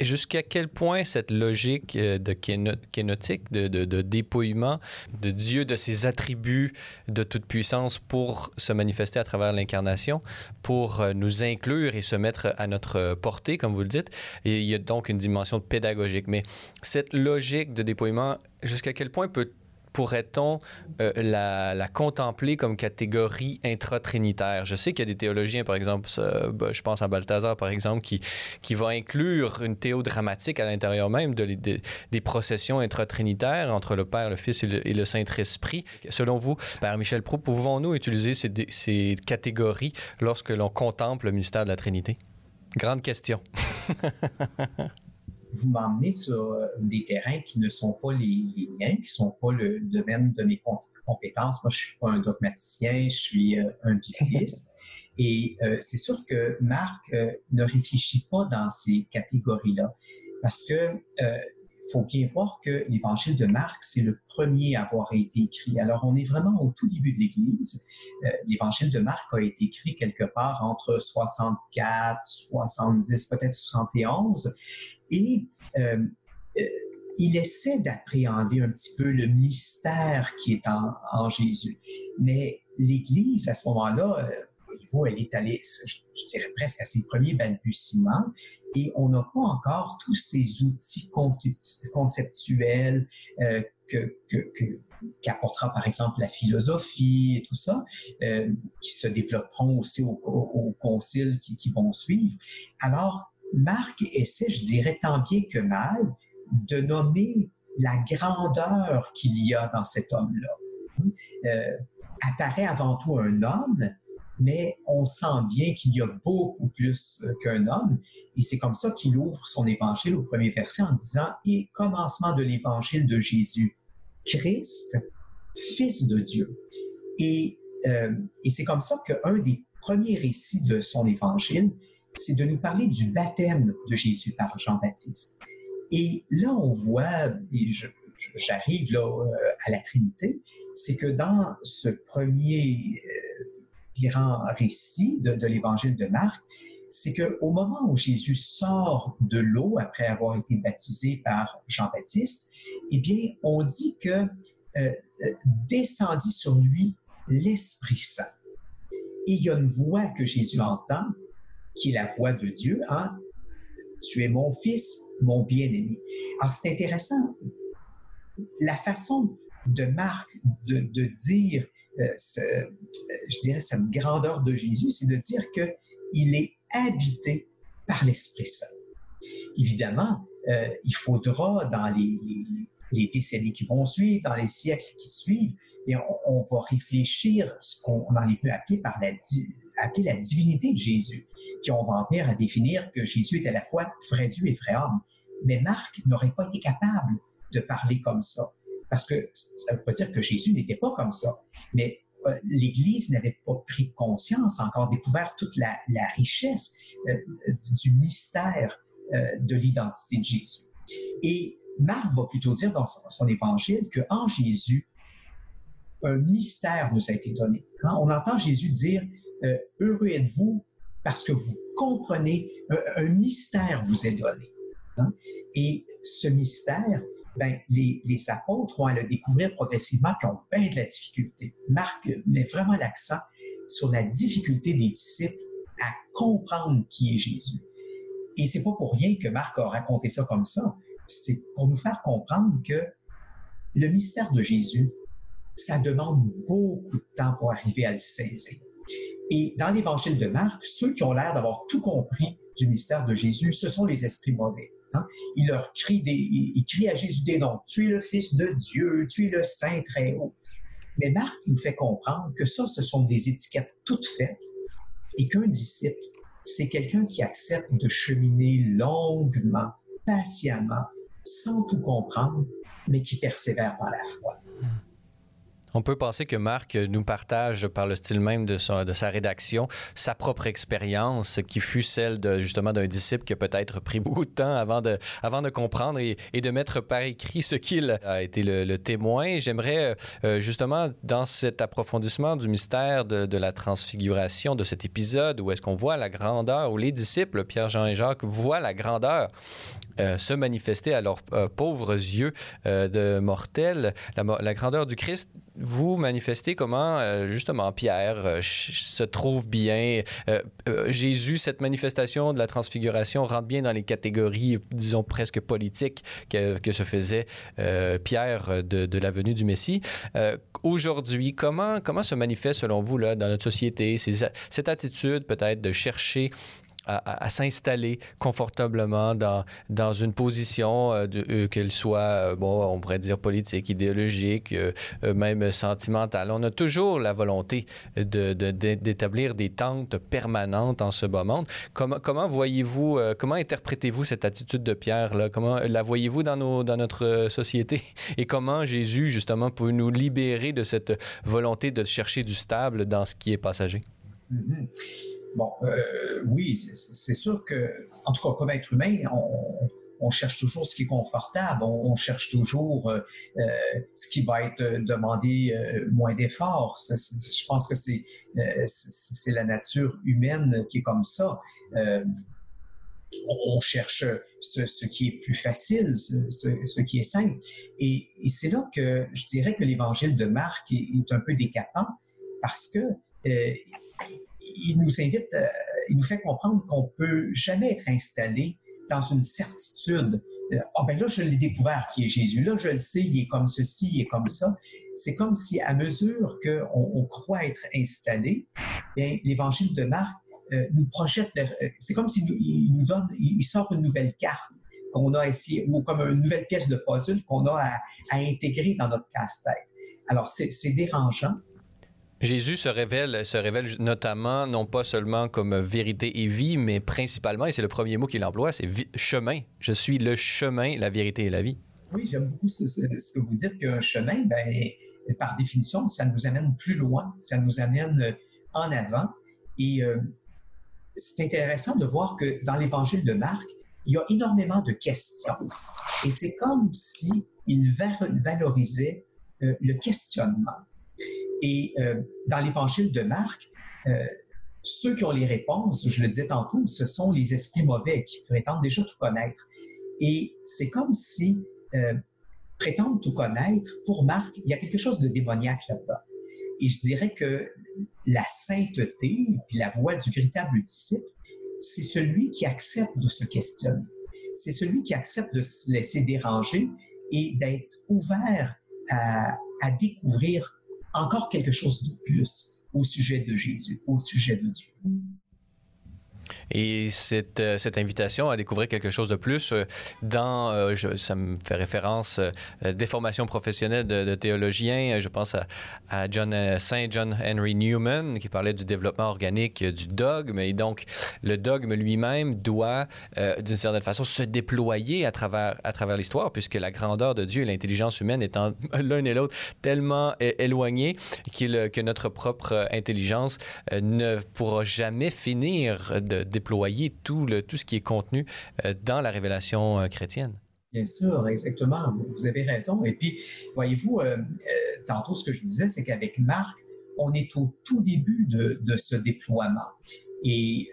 jusqu'à quel point cette logique euh, de kénotique, de, dépouillement de Dieu, de ses attributs de toute puissance pour se manifester à travers l'incarnation, pour euh, nous inclure et se mettre à notre portée, comme vous le dites. Il y a donc une dimension pédagogique. Mais cette logique de dépouillement, jusqu'à quel point peut pourrait-on euh, la, contempler comme catégorie intra-trinitaire? Je sais qu'il y a des théologiens, par exemple, bah, je pense à Balthazar, par exemple, qui, qui va inclure une théodramatique à l'intérieur même de, des processions intra-trinitaires entre le Père, le Fils et le, Saint-Esprit. Selon vous, Père Michel Proux, pouvons-nous utiliser ces, ces catégories lorsque l'on contemple le mystère de la Trinité? Grande question. vous m'emmenez sur euh, des terrains qui ne sont pas les, miens, qui ne sont pas le domaine de mes compétences. Moi, je ne suis pas un dogmaticien, je suis euh, un bibliste. Et euh, c'est sûr que Marc ne réfléchit pas dans ces catégories-là parce que faut bien voir que l'évangile de Marc, c'est le premier à avoir été écrit. Alors, on est vraiment au tout début de l'Église. l'évangile de Marc a été écrit quelque part entre 64, 70, peut-être 71. Et euh, euh, il essaie d'appréhender un petit peu le mystère qui est en, Jésus. Mais l'Église, à ce moment-là, euh, elle est allée, je, dirais presque à ses premiers balbutiements, et on n'a pas encore tous ces outils conceptuels euh, que, qu'apportera par exemple la philosophie et tout ça, qui se développeront aussi au, au, qui, qui, vont suivre. Alors, Marc essaie, je dirais tant bien que mal, de nommer la grandeur qu'il y a dans cet homme-là. Euh, apparaît avant tout un homme, mais on sent bien qu'il y a beaucoup plus euh, qu'un homme. Et c'est comme ça qu'il ouvre son évangile au premier verset en disant Et commencement de l'évangile de Jésus, Christ, Fils de Dieu. Et, euh, et c'est comme ça qu'un des premiers récits de son évangile, c'est de nous parler du baptême de Jésus par Jean-Baptiste. Et là, on voit, j'arrive là à la Trinité, c'est que dans ce premier grand récit de, l'évangile de Marc, c'est qu'au moment où Jésus sort de l'eau après avoir été baptisé par Jean-Baptiste, eh bien, on dit que euh, descendit sur lui l'Esprit Saint. Et il y a une voix que Jésus entend, qui est la voix de Dieu, hein? Tu es mon fils, mon bien-aimé. Alors, c'est intéressant. La façon de Marc de, de dire, euh, je dirais, cette grandeur de Jésus, c'est de dire qu'il est habité par l'Esprit Saint. Évidemment, euh, il faudra dans les, les, décennies qui vont suivre, dans les siècles qui suivent, et on, va réfléchir ce qu'on en est venu appeler par la, appeler la divinité de Jésus, qui on va en venir à définir que Jésus est à la fois vrai Dieu et vrai homme. Mais Marc n'aurait pas été capable de parler comme ça, parce que ça veut pas dire que Jésus n'était pas comme ça, mais euh, l'Église n'avait pas pris conscience, encore découvert toute la, richesse euh, du mystère euh, de l'identité de Jésus. Et Marc va plutôt dire dans son, évangile qu'en Jésus, un mystère nous a été donné. Hein, on entend Jésus dire Heureux êtes-vous parce que vous comprenez, un, mystère vous est donné. Hein? Et ce mystère, ben, les, les, apôtres vont le découvrir progressivement qui ont bien de la difficulté. Marc met vraiment l'accent sur la difficulté des disciples à comprendre qui est Jésus. Et c'est pas pour rien que Marc a raconté ça comme ça. C'est pour nous faire comprendre que le mystère de Jésus, ça demande beaucoup de temps pour arriver à le saisir. Et dans l'évangile de Marc, ceux qui ont l'air d'avoir tout compris du mystère de Jésus, ce sont les esprits mauvais. Hein? Il leur crie, des, à Jésus des noms. Tu es le Fils de Dieu, tu es le Saint très haut. Mais Marc nous fait comprendre que ça, ce sont des étiquettes toutes faites et qu'un disciple, c'est quelqu'un qui accepte de cheminer longuement, patiemment, sans tout comprendre, mais qui persévère dans la foi. On peut penser que Marc nous partage, par le style même de sa, rédaction, sa propre expérience, qui fut celle de, justement d'un disciple qui a peut-être pris beaucoup de temps avant de, comprendre et, et de mettre par écrit ce qu'il a été le, témoin. J'aimerais euh, justement, dans cet approfondissement du mystère de, de la transfiguration, de cet épisode où est-ce qu'on voit la grandeur, où les disciples, Pierre, Jean et Jacques, voient la grandeur euh, se manifester à leurs euh, pauvres yeux de mortels, la, grandeur du Christ vous manifestez comment, euh, justement, Pierre euh, se trouve bien. Euh, Jésus, cette manifestation de la transfiguration rentre bien dans les catégories, disons, presque politiques que, que se faisait Pierre de, de, la venue du Messie. Aujourd'hui, comment, comment se manifeste, selon vous, là, dans notre société, cette attitude peut-être de chercher à, s'installer confortablement dans, dans une position, euh, euh, qu'elle soit, euh, bon, on pourrait dire politique, idéologique, même sentimentale. On a toujours la volonté d'établir de, des tentes permanentes en ce bas monde. Comment, comment voyez-vous, comment interprétez-vous cette attitude de Pierre? Là? Comment la voyez-vous dans, dans notre société? Et comment Jésus, justement, peut nous libérer de cette volonté de chercher du stable dans ce qui est passager? Mm-hmm. Bon, euh, oui, c'est sûr que, en tout cas, comme être humain, on, cherche toujours ce qui est confortable, on, cherche toujours euh, euh, ce qui va être demandé moins d'efforts. Je pense que c'est c'est la nature humaine qui est comme ça. on cherche ce, qui est plus facile, ce, qui est simple. Et, c'est là que je dirais que l'évangile de Marc est, un peu décapant parce que il nous invite, euh, il nous fait comprendre qu'on peut jamais être installé dans une certitude. Euh, ah ben là, je l'ai découvert qui est Jésus. Là, je le sais, il est comme ceci, il est comme ça. C'est comme si, à mesure qu'on on croit être installé, l'Évangile de Marc euh, nous projette. c'est comme s'il nous, donne, il sort une nouvelle carte qu'on a ici, ou comme une nouvelle pièce de puzzle qu'on a à intégrer dans notre casse-tête. Alors, c'est dérangeant, Jésus se révèle, se révèle notamment, non pas seulement comme vérité et vie, mais principalement, et c'est le premier mot qu'il emploie, c'est chemin. Je suis le chemin, la vérité et la vie. Oui, j'aime beaucoup ce, que vous dites qu'un chemin, ben, par définition, ça nous amène plus loin, ça nous amène euh, en avant. Et euh, c'est intéressant de voir que dans l'évangile de Marc, il y a énormément de questions. Et c'est comme si valorisait le questionnement. Et dans l'évangile de Marc, ceux qui ont les réponses, je le disais tantôt, ce sont les esprits mauvais qui prétendent déjà tout connaître. Et c'est comme si euh, prétendre tout connaître, pour Marc, il y a quelque chose de démoniaque là-dedans. Et je dirais que la sainteté, puis la voie du véritable disciple, c'est celui qui accepte de se questionner. C'est celui qui accepte de se laisser déranger et d'être ouvert à, à découvrir encore quelque chose de plus au sujet de Jésus, au sujet de Dieu. Et cette, euh, cette, invitation à découvrir quelque chose de plus, euh, dans, euh, ça me fait référence des formations professionnelles de, théologiens. Je pense à, John, Saint John Henry Newman qui parlait du développement organique du dogme. Et donc, le dogme lui-même doit, d'une certaine façon, se déployer à travers, à travers l'histoire, puisque la grandeur de Dieu et l'intelligence humaine étant l'un et l'autre tellement éloignés que notre propre intelligence ne pourra jamais finir de déployer tout, le, tout ce qui est contenu euh, dans la révélation euh, chrétienne. Bien sûr, exactement. Vous avez raison. Et puis, voyez-vous, euh, tantôt, ce que je disais, c'est qu'avec Marc, on est au tout début de, de ce déploiement. Et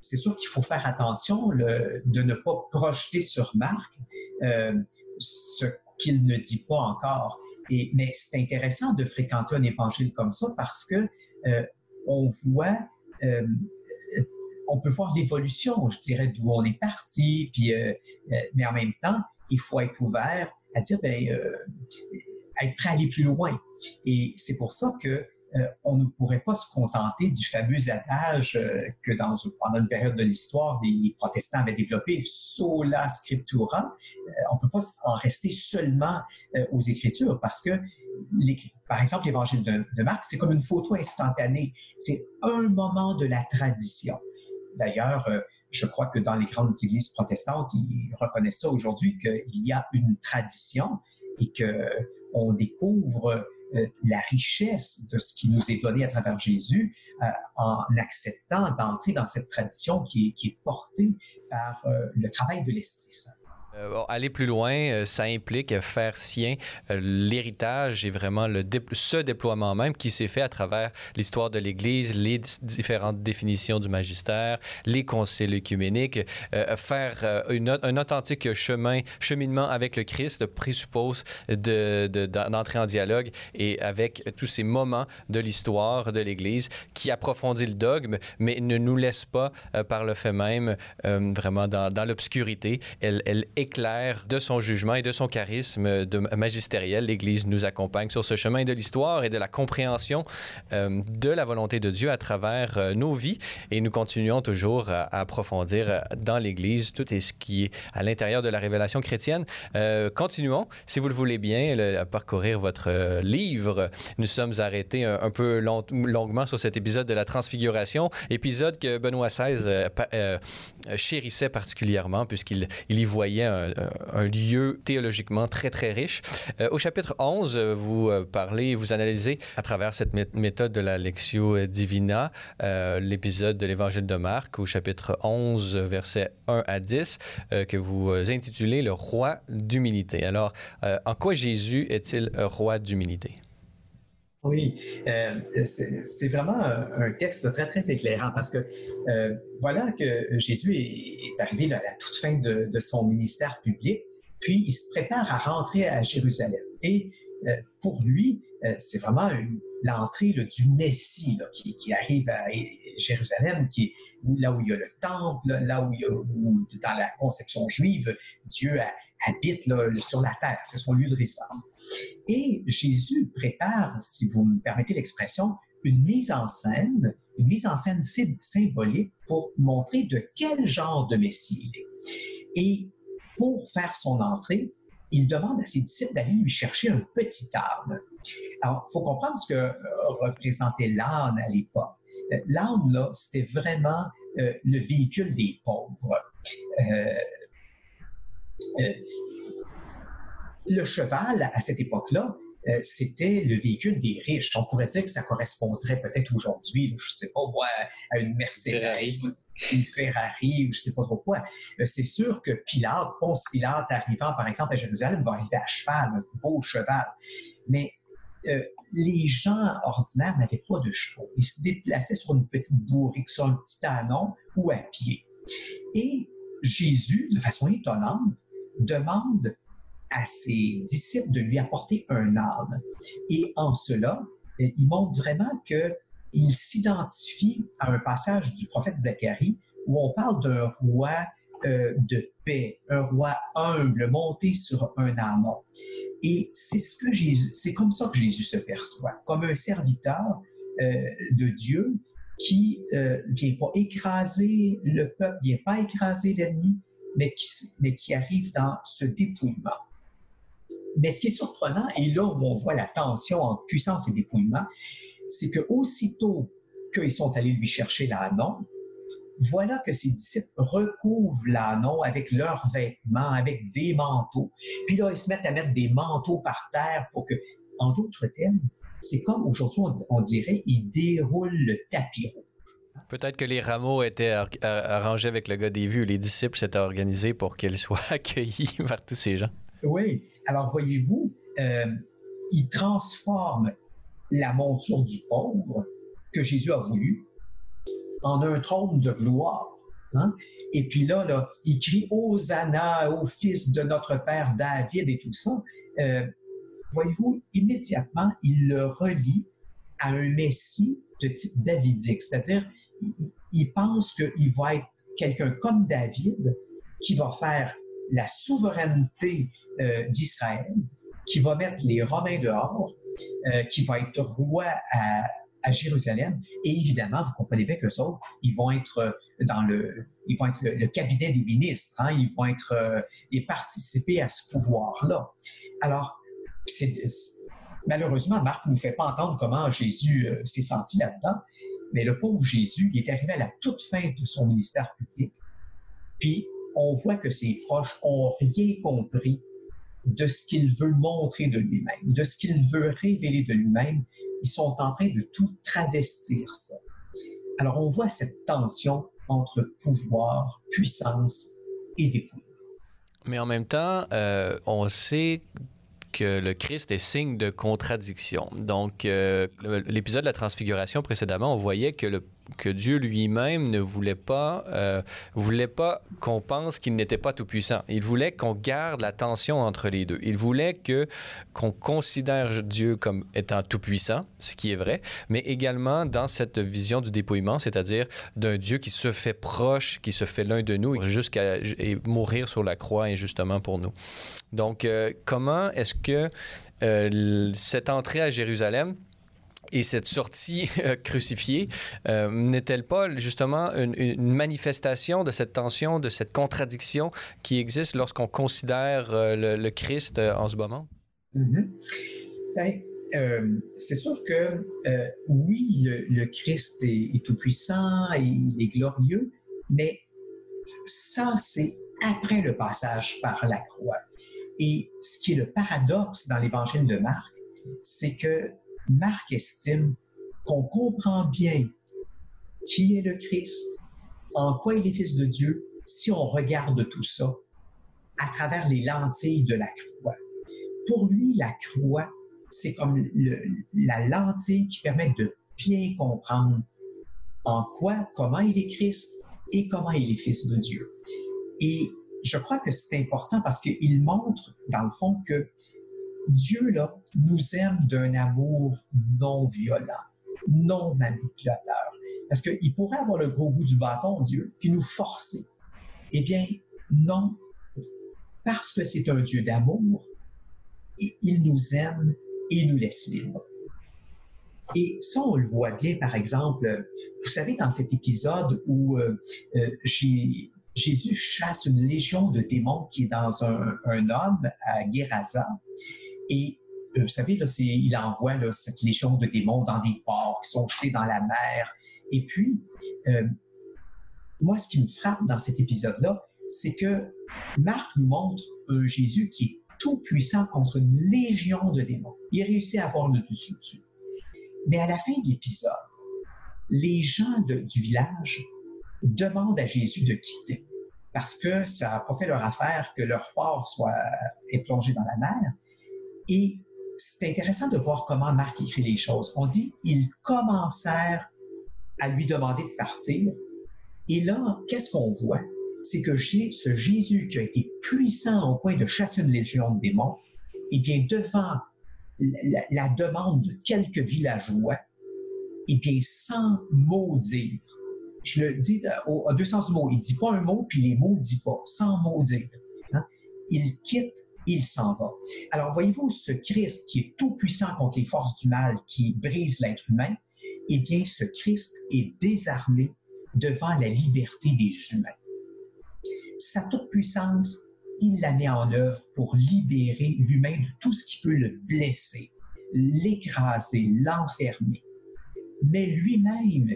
c'est sûr qu'il faut faire attention de ne pas projeter sur Marc ce qu'il ne dit pas encore. Et, mais c'est intéressant de fréquenter un évangile comme ça parce que on voit on peut voir l'évolution, je dirais, d'où on est parti, puis, euh, euh, mais en même temps, il faut être ouvert à dire, ben, euh, être prêt à aller plus loin. Et c'est pour ça que on ne pourrait pas se contenter du fameux adage que dans, pendant une période de l'histoire, les, protestants avaient développé, sola scriptura. on ne peut pas en rester seulement aux Écritures parce que par exemple, l'évangile de, de, Marc, c'est comme une photo instantanée. C'est un moment de la tradition. D'ailleurs, euh, je crois que dans les grandes églises protestantes, ils reconnaissent ça aujourd'hui qu'il y a une tradition et qu'on découvre euh, la richesse de ce qui nous est donné à travers Jésus euh, en acceptant d'entrer dans cette tradition qui est portée par le travail de l'Esprit Saint. Euh, aller plus loin, euh, ça implique faire sien euh, l'héritage et vraiment ce déploiement même qui s'est fait à travers l'histoire de l'Église, les différentes définitions du magistère, les conciles œcuméniques. faire un authentique chemin, cheminement avec le Christ présuppose d'entrer de, d'entrer en dialogue et avec tous ces moments de l'histoire de l'Église qui approfondit le dogme, mais ne nous laisse pas par le fait même vraiment dans, l'obscurité. Clair de son jugement et de son charisme de magistériel. l'Église nous accompagne sur ce chemin de l'histoire et de la compréhension euh, de la volonté de Dieu à travers euh, nos vies. Et nous continuons toujours à, approfondir euh, dans l'Église tout ce qui est à l'intérieur de la révélation chrétienne. continuons, si vous le voulez bien, à parcourir votre livre. Nous sommes arrêtés un, peu longuement sur cet épisode de la Transfiguration, épisode que Benoît XVI chérissait particulièrement puisqu'il il y voyait un, lieu théologiquement très, très riche. Euh, au chapitre 11, vous euh, parlez, vous analysez à travers cette méthode de la Lectio Divina l'épisode de l'Évangile de Marc au chapitre 11, versets 1 à 10, euh, que vous intitulez Le roi d'humilité. Alors, en quoi Jésus est-il roi d'humilité? Oui, c'est vraiment un, texte très, très éclairant parce que voilà que Jésus est, arrivé à la toute fin de, son ministère public, puis il se prépare à rentrer à Jérusalem. Et euh, pour lui, euh, c'est vraiment l'entrée du Messie qui, arrive à Jérusalem, qui là où il y a le temple, là où, a, dans la conception juive, Dieu habite sur la terre, c'est son lieu de résidence. Et Jésus prépare, si vous me permettez l'expression, une mise en scène, une mise en scène symbolique pour montrer de quel genre de Messie il est. Et pour faire son entrée, il demande à ses disciples d'aller lui chercher un petit âne. Alors, il faut comprendre ce que euh, représentait l'âne à l'époque. Euh, l'âne, là, c'était vraiment euh, le véhicule des pauvres. Le cheval, à cette époque-là, euh, c'était le véhicule des riches. On pourrait dire que ça correspondrait peut-être aujourd'hui, je ne sais pas moi, à une Mercedes, une Ferrari ou je ne sais pas trop quoi. Euh, c'est sûr que Pilate, Ponce Pilate arrivant par exemple à Jérusalem, va arriver à cheval, un beau cheval. Mais euh, les gens ordinaires n'avaient pas de chevaux. Ils se déplaçaient sur une petite bourrique, sur un petit anon ou à pied. Et Jésus, de façon étonnante, demande à ses disciples de lui apporter un âne. Et en cela, euh, il montre vraiment qu'il s'identifie à un passage du prophète Zacharie où on parle d'un roi euh, de paix, un roi humble monté sur un ânon. Et c'est ce que Jésus, c'est comme ça que Jésus se perçoit, comme un serviteur euh, de Dieu qui ne vient pas écraser le peuple, vient pas écraser l'ennemi, mais qui, arrive dans ce dépouillement. Mais ce qui est surprenant, et là où on voit la tension entre puissance et dépouillement, c'est que aussitôt qu'ils sont allés lui chercher l'ânon, voilà que ses disciples recouvrent l'ânon avec leurs vêtements, avec des manteaux. Puis là, ils se mettent à mettre des manteaux par terre pour que, en d'autres termes, c'est comme aujourd'hui, on, dirait, ils déroulent le tapis rouge. Peut-être que les rameaux étaient arrangés avec le gars des vues. Les disciples s'étaient organisés pour qu'ils soient accueillis par tous ces gens. Oui. Alors, voyez-vous, euh, il transforme la monture du pauvre que Jésus a voulu en un trône de gloire. Hein? Et puis là, là, il crie Hosanna au fils de notre père David et tout ça. Euh, voyez-vous, immédiatement, il le relie à un Messie de type davidique, c'est-à-dire il, pense qu'il va être quelqu'un comme David qui va faire la souveraineté euh, d'Israël, qui va mettre les Romains dehors, euh, qui va être roi à, Jérusalem. Et évidemment, vous comprenez bien que ça, ils vont être dans le, ils vont être le, cabinet des ministres, hein, ils vont être euh, et participer à ce pouvoir-là. Alors, malheureusement, Marc ne nous fait pas entendre comment Jésus s'est senti là-dedans, mais le pauvre Jésus, il est arrivé à la toute fin de son ministère public, puis on voit que ses proches ont rien compris de ce qu'il veut montrer de lui-même, de ce qu'il veut révéler de lui-même. Ils sont en train de tout travestir ça. Alors on voit cette tension entre pouvoir, puissance et dépouillement. Mais en même temps, euh, on sait le Christ est signe de contradiction. Donc, euh, l'épisode de la transfiguration précédemment, on voyait que le que Dieu lui-même ne voulait pas, euh, voulait pas qu'on pense qu'il n'était pas tout-puissant. Il voulait qu'on garde la tension entre les deux. Il voulait que qu'on considère Dieu comme étant tout-puissant, ce qui est vrai, mais également dans cette vision du dépouillement, c'est-à-dire d'un Dieu qui se fait proche, qui se fait l'un de nous jusqu'à mourir sur la croix injustement pour nous. Donc, euh, comment est-ce que euh, cette entrée à Jérusalem et cette sortie euh, crucifiée euh, n'est-elle pas justement une, manifestation de cette tension, de cette contradiction qui existe lorsqu'on considère euh, le, Christ en ce moment? Mm-hmm. Ben, c'est sûr que oui, le, Christ est, tout-puissant et il est glorieux, mais ça, c'est après le passage par la croix. Et ce qui est le paradoxe dans l'évangile de Marc, c'est que Marc estime qu'on comprend bien qui est le Christ, en quoi il est fils de Dieu, si on regarde tout ça à travers les lentilles de la croix. Pour lui, la croix, c'est comme la lentille qui permet de bien comprendre en quoi, comment il est Christ et comment il est fils de Dieu. Et je crois que c'est important parce qu'il montre, dans le fond, que Dieu, là, nous aime d'un amour non violent, non manipulateur. Parce qu'il pourrait avoir le gros bout du bâton, Dieu, puis nous forcer. Eh bien, non. Parce que c'est un Dieu d'amour, il nous aime et nous laisse libres. Et ça, on le voit bien, par exemple, vous savez, dans cet épisode où euh, euh, Jésus chasse une légion de démons qui est dans un, homme à Gerasa, et euh, vous savez, là, il envoie cette légion de démons dans des ports qui sont jetés dans la mer. Et puis, euh, moi, ce qui me frappe dans cet épisode-là, c'est que Marc nous montre un Jésus qui est tout puissant contre une légion de démons. Il réussit à avoir le dessus dessus. Mais à la fin de l'épisode, les gens du village demandent à Jésus de quitter parce que ça n'a pas fait leur affaire que leur port soit plongé dans la mer. Et c'est intéressant de voir comment Marc écrit les choses. On dit ils commencèrent à lui demander de partir. Et là, qu'est-ce qu'on voit? C'est que ce Jésus qui a été puissant au point de chasser une légion de démons, eh bien, devant la, demande de quelques villageois, eh bien, sans maudire, je le dis à deux sens du mot, il dit pas un mot, puis les mots dit pas, sans maudire. Hein? Il quitte il s'en va. Alors, voyez-vous, ce Christ qui est tout puissant contre les forces du mal, qui brise l'être humain, eh bien, ce Christ est désarmé devant la liberté des humains. Sa toute-puissance, il la met en œuvre pour libérer l'humain de tout ce qui peut le blesser, l'écraser, l'enfermer. Mais lui-même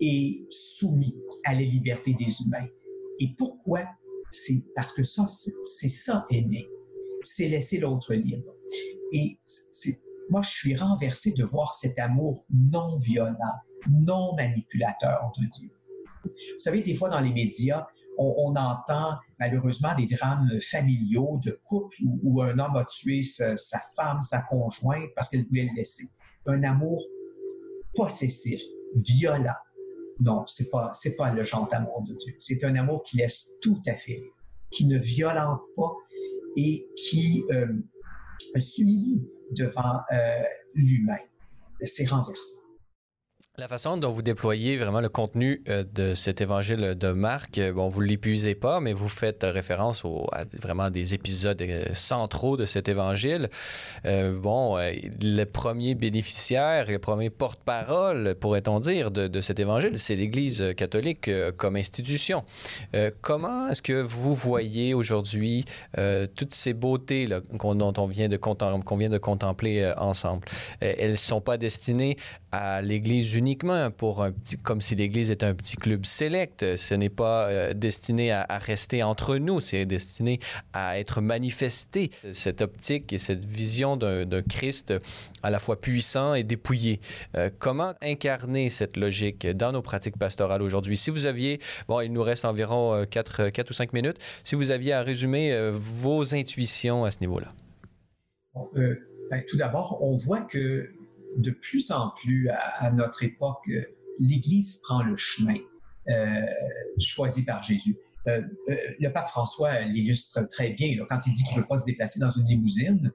est soumis à la liberté des humains. Et pourquoi? C'est parce que ça, c'est ça aimer. C'est laisser l'autre libre. Et moi, je suis renversé de voir cet amour non violent, non manipulateur de Dieu. Vous savez, des fois dans les médias, on, entend malheureusement des drames familiaux de couple où, un homme a tué sa, femme, sa conjointe parce qu'elle voulait le laisser. Un amour possessif, violent. Non, c'est pas c'est pas le genre d'amour de Dieu. C'est un amour qui laisse tout à fait qui ne violente pas et qui euh, s'humilie devant euh, l'humain. C'est renversant. La façon dont vous déployez vraiment le contenu euh, de cet évangile de Marc, euh, bon, vous ne l'épuisez pas, mais vous faites référence à vraiment des épisodes euh, centraux de cet évangile. bon, le premier bénéficiaire le premier porte-parole, pourrait-on dire, de, cet évangile, c'est l'Église catholique comme institution. comment est-ce que vous voyez aujourd'hui toutes ces beautés là, dont on vient de, qu'on vient de contempler ensemble? elles ne sont pas destinées à l'Église uniquement pour comme si l'Église était un petit club select. Ce n'est pas euh, destiné à, rester entre nous, c'est destiné à être manifesté. Cette optique et cette vision d'un Christ à la fois puissant et dépouillé. Euh, comment incarner cette logique dans nos pratiques pastorales aujourd'hui? Si vous aviez, bon, il nous reste environ 4, euh, 4 ou 5 minutes, si vous aviez à résumer vos intuitions à ce niveau-là. Ben, tout d'abord, on voit que de plus en plus à, notre époque, euh, l'Église prend le chemin euh, choisi par Jésus. Euh, le pape François l'illustre très bien quand il dit qu'il ne veut pas se déplacer dans une limousine,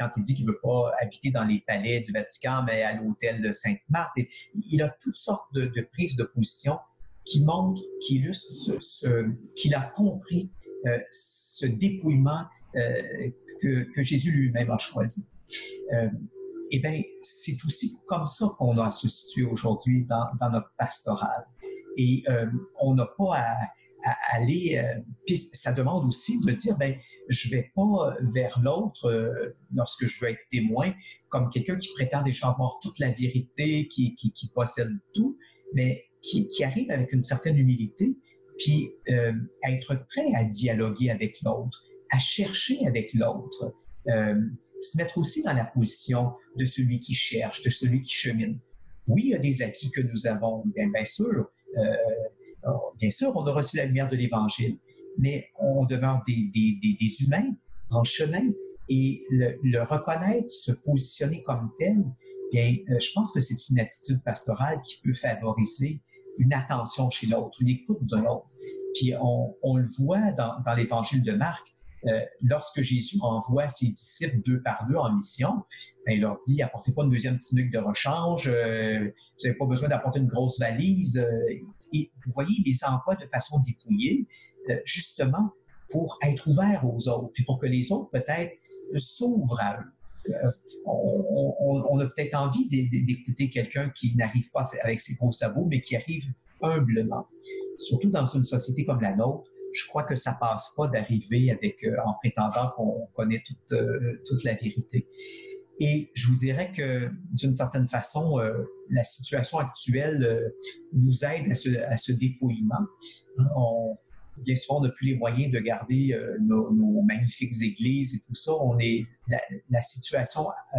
quand il dit qu'il ne veut pas habiter dans les palais du Vatican, mais à l'hôtel de Sainte-Marthe. Il a toutes sortes de, prises de position qui montrent, qui illustrent ce, qu'il a compris ce dépouillement que, que, Jésus lui-même a choisi eh bien, c'est aussi comme ça qu'on a à se situer aujourd'hui dans, notre pastoral. Et euh, on n'a pas à, aller. Euh, puis ça demande aussi de dire, ben, je vais pas vers l'autre euh, lorsque je veux être témoin, comme quelqu'un qui prétend déjà avoir toute la vérité, qui, qui, possède tout, mais qui, qui, arrive avec une certaine humilité, puis à être prêt à dialoguer avec l'autre, à chercher avec l'autre se mettre aussi dans la position de celui qui cherche, de celui qui chemine. Oui, il y a des acquis que nous avons, bien, sûr. Euh, oh, bien sûr, on a reçu la lumière de l'Évangile, mais on demeure des, des, des, humains en chemin et le, reconnaître, se positionner comme tel, bien, euh, je pense que c'est une attitude pastorale qui peut favoriser une attention chez l'autre, une écoute de l'autre. Puis on, on, le voit dans, dans l'Évangile de Marc, euh, lorsque Jésus envoie ses disciples deux par deux en mission, ben, il leur dit apportez pas une deuxième petite de rechange, euh, vous n'avez pas besoin d'apporter une grosse valise. Euh, et vous voyez, il les envoie de façon dépouillée, justement pour être ouvert aux autres, puis pour que les autres peut-être s'ouvrent à eux. on, on, a peut-être envie d'écouter quelqu'un qui n'arrive pas avec ses gros sabots, mais qui arrive humblement. Surtout dans une société comme la nôtre, je crois que ça passe pas d'arriver avec euh, en prétendant qu'on connaît toute, euh, toute la vérité. Et je vous dirais que d'une certaine façon, euh, la situation actuelle nous aide à ce, à ce dépouillement. On, bien souvent, on n'a plus les moyens de garder euh, nos, magnifiques églises et tout ça. On est, la, situation euh,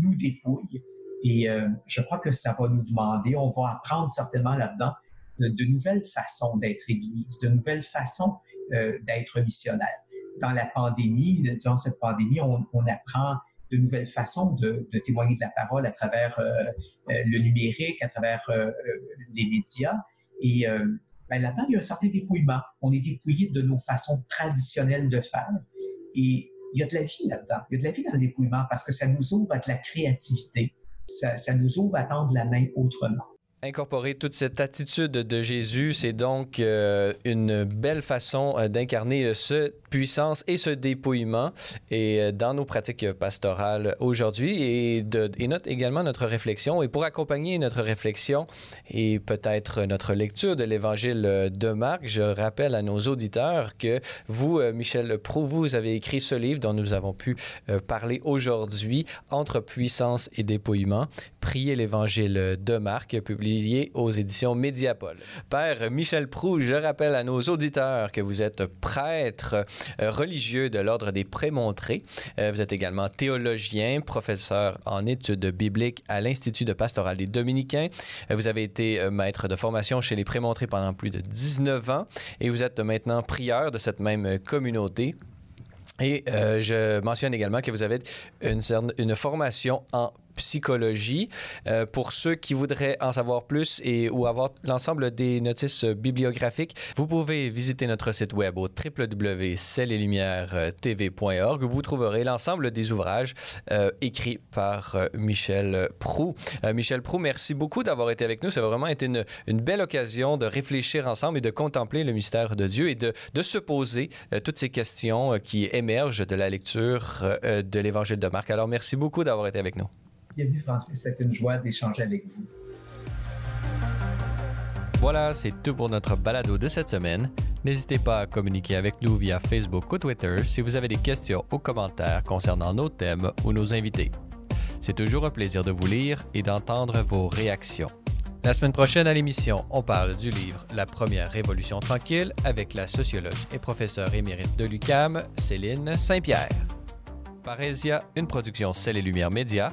nous dépouille. Et euh, je crois que ça va nous demander, on va apprendre certainement là-dedans de, nouvelles façons d'être Église, de nouvelles façons d'être missionnaire. Dans la pandémie, durant cette pandémie, on, apprend de nouvelles façons de, témoigner de la parole à travers le numérique, à travers les médias. Et ben, là-dedans, il y a un certain dépouillement. On est dépouillé de nos façons traditionnelles de faire. Et il y a de la vie là-dedans. Il y a de la vie dans le dépouillement parce que ça nous ouvre à de la créativité. Ça nous ouvre à tendre la main autrement. Incorporer toute cette attitude de Jésus, c'est donc euh, une belle façon euh, d'incarner euh, cette puissance et ce dépouillement et dans nos pratiques pastorales aujourd'hui et, de, et note également notre réflexion. Et pour accompagner notre réflexion et peut-être notre lecture de l'Évangile de Marc, je rappelle à nos auditeurs que vous, Michel Prou, vous avez écrit ce livre dont nous avons pu parler aujourd'hui, Entre puissance et dépouillement, Prier l'Évangile de Marc, publié aux éditions Mediapol. Père Michel Prou, je rappelle à nos auditeurs que vous êtes prêtre euh, religieux de l'Ordre des Prémontrés. Euh, vous êtes également théologien, professeur en études bibliques à l'Institut de pastoral des Dominicains. Euh, vous avez été maître de formation chez les Prémontrés pendant plus de 19 ans et vous êtes maintenant prieur de cette même communauté. Et je mentionne également que vous avez une, une formation en psychologie. Euh, pour ceux qui voudraient en savoir plus et ou avoir l'ensemble des notices bibliographiques, vous pouvez visiter notre site web au www.celletlumieres.tv.org où vous trouverez l'ensemble des ouvrages euh, écrits par euh, Michel Prou. Michel Prou, merci beaucoup d'avoir été avec nous. Ça a vraiment été une, belle occasion de réfléchir ensemble et de contempler le mystère de Dieu et de se poser toutes ces questions qui émergent de la lecture de l'Évangile de Marc. Alors, merci beaucoup d'avoir été avec nous. Bienvenue Francis, c'est une joie d'échanger avec vous. Voilà, c'est tout pour notre balado de cette semaine. N'hésitez pas à communiquer avec nous via Facebook ou Twitter si vous avez des questions ou commentaires concernant nos thèmes ou nos invités. C'est toujours un plaisir de vous lire et d'entendre vos réactions. La semaine prochaine à l'émission, on parle du livre La première révolution tranquille avec la sociologue et professeure émérite de l'UCAM, Céline Saint-Pierre. Parésia, une production Celle et Lumière Média,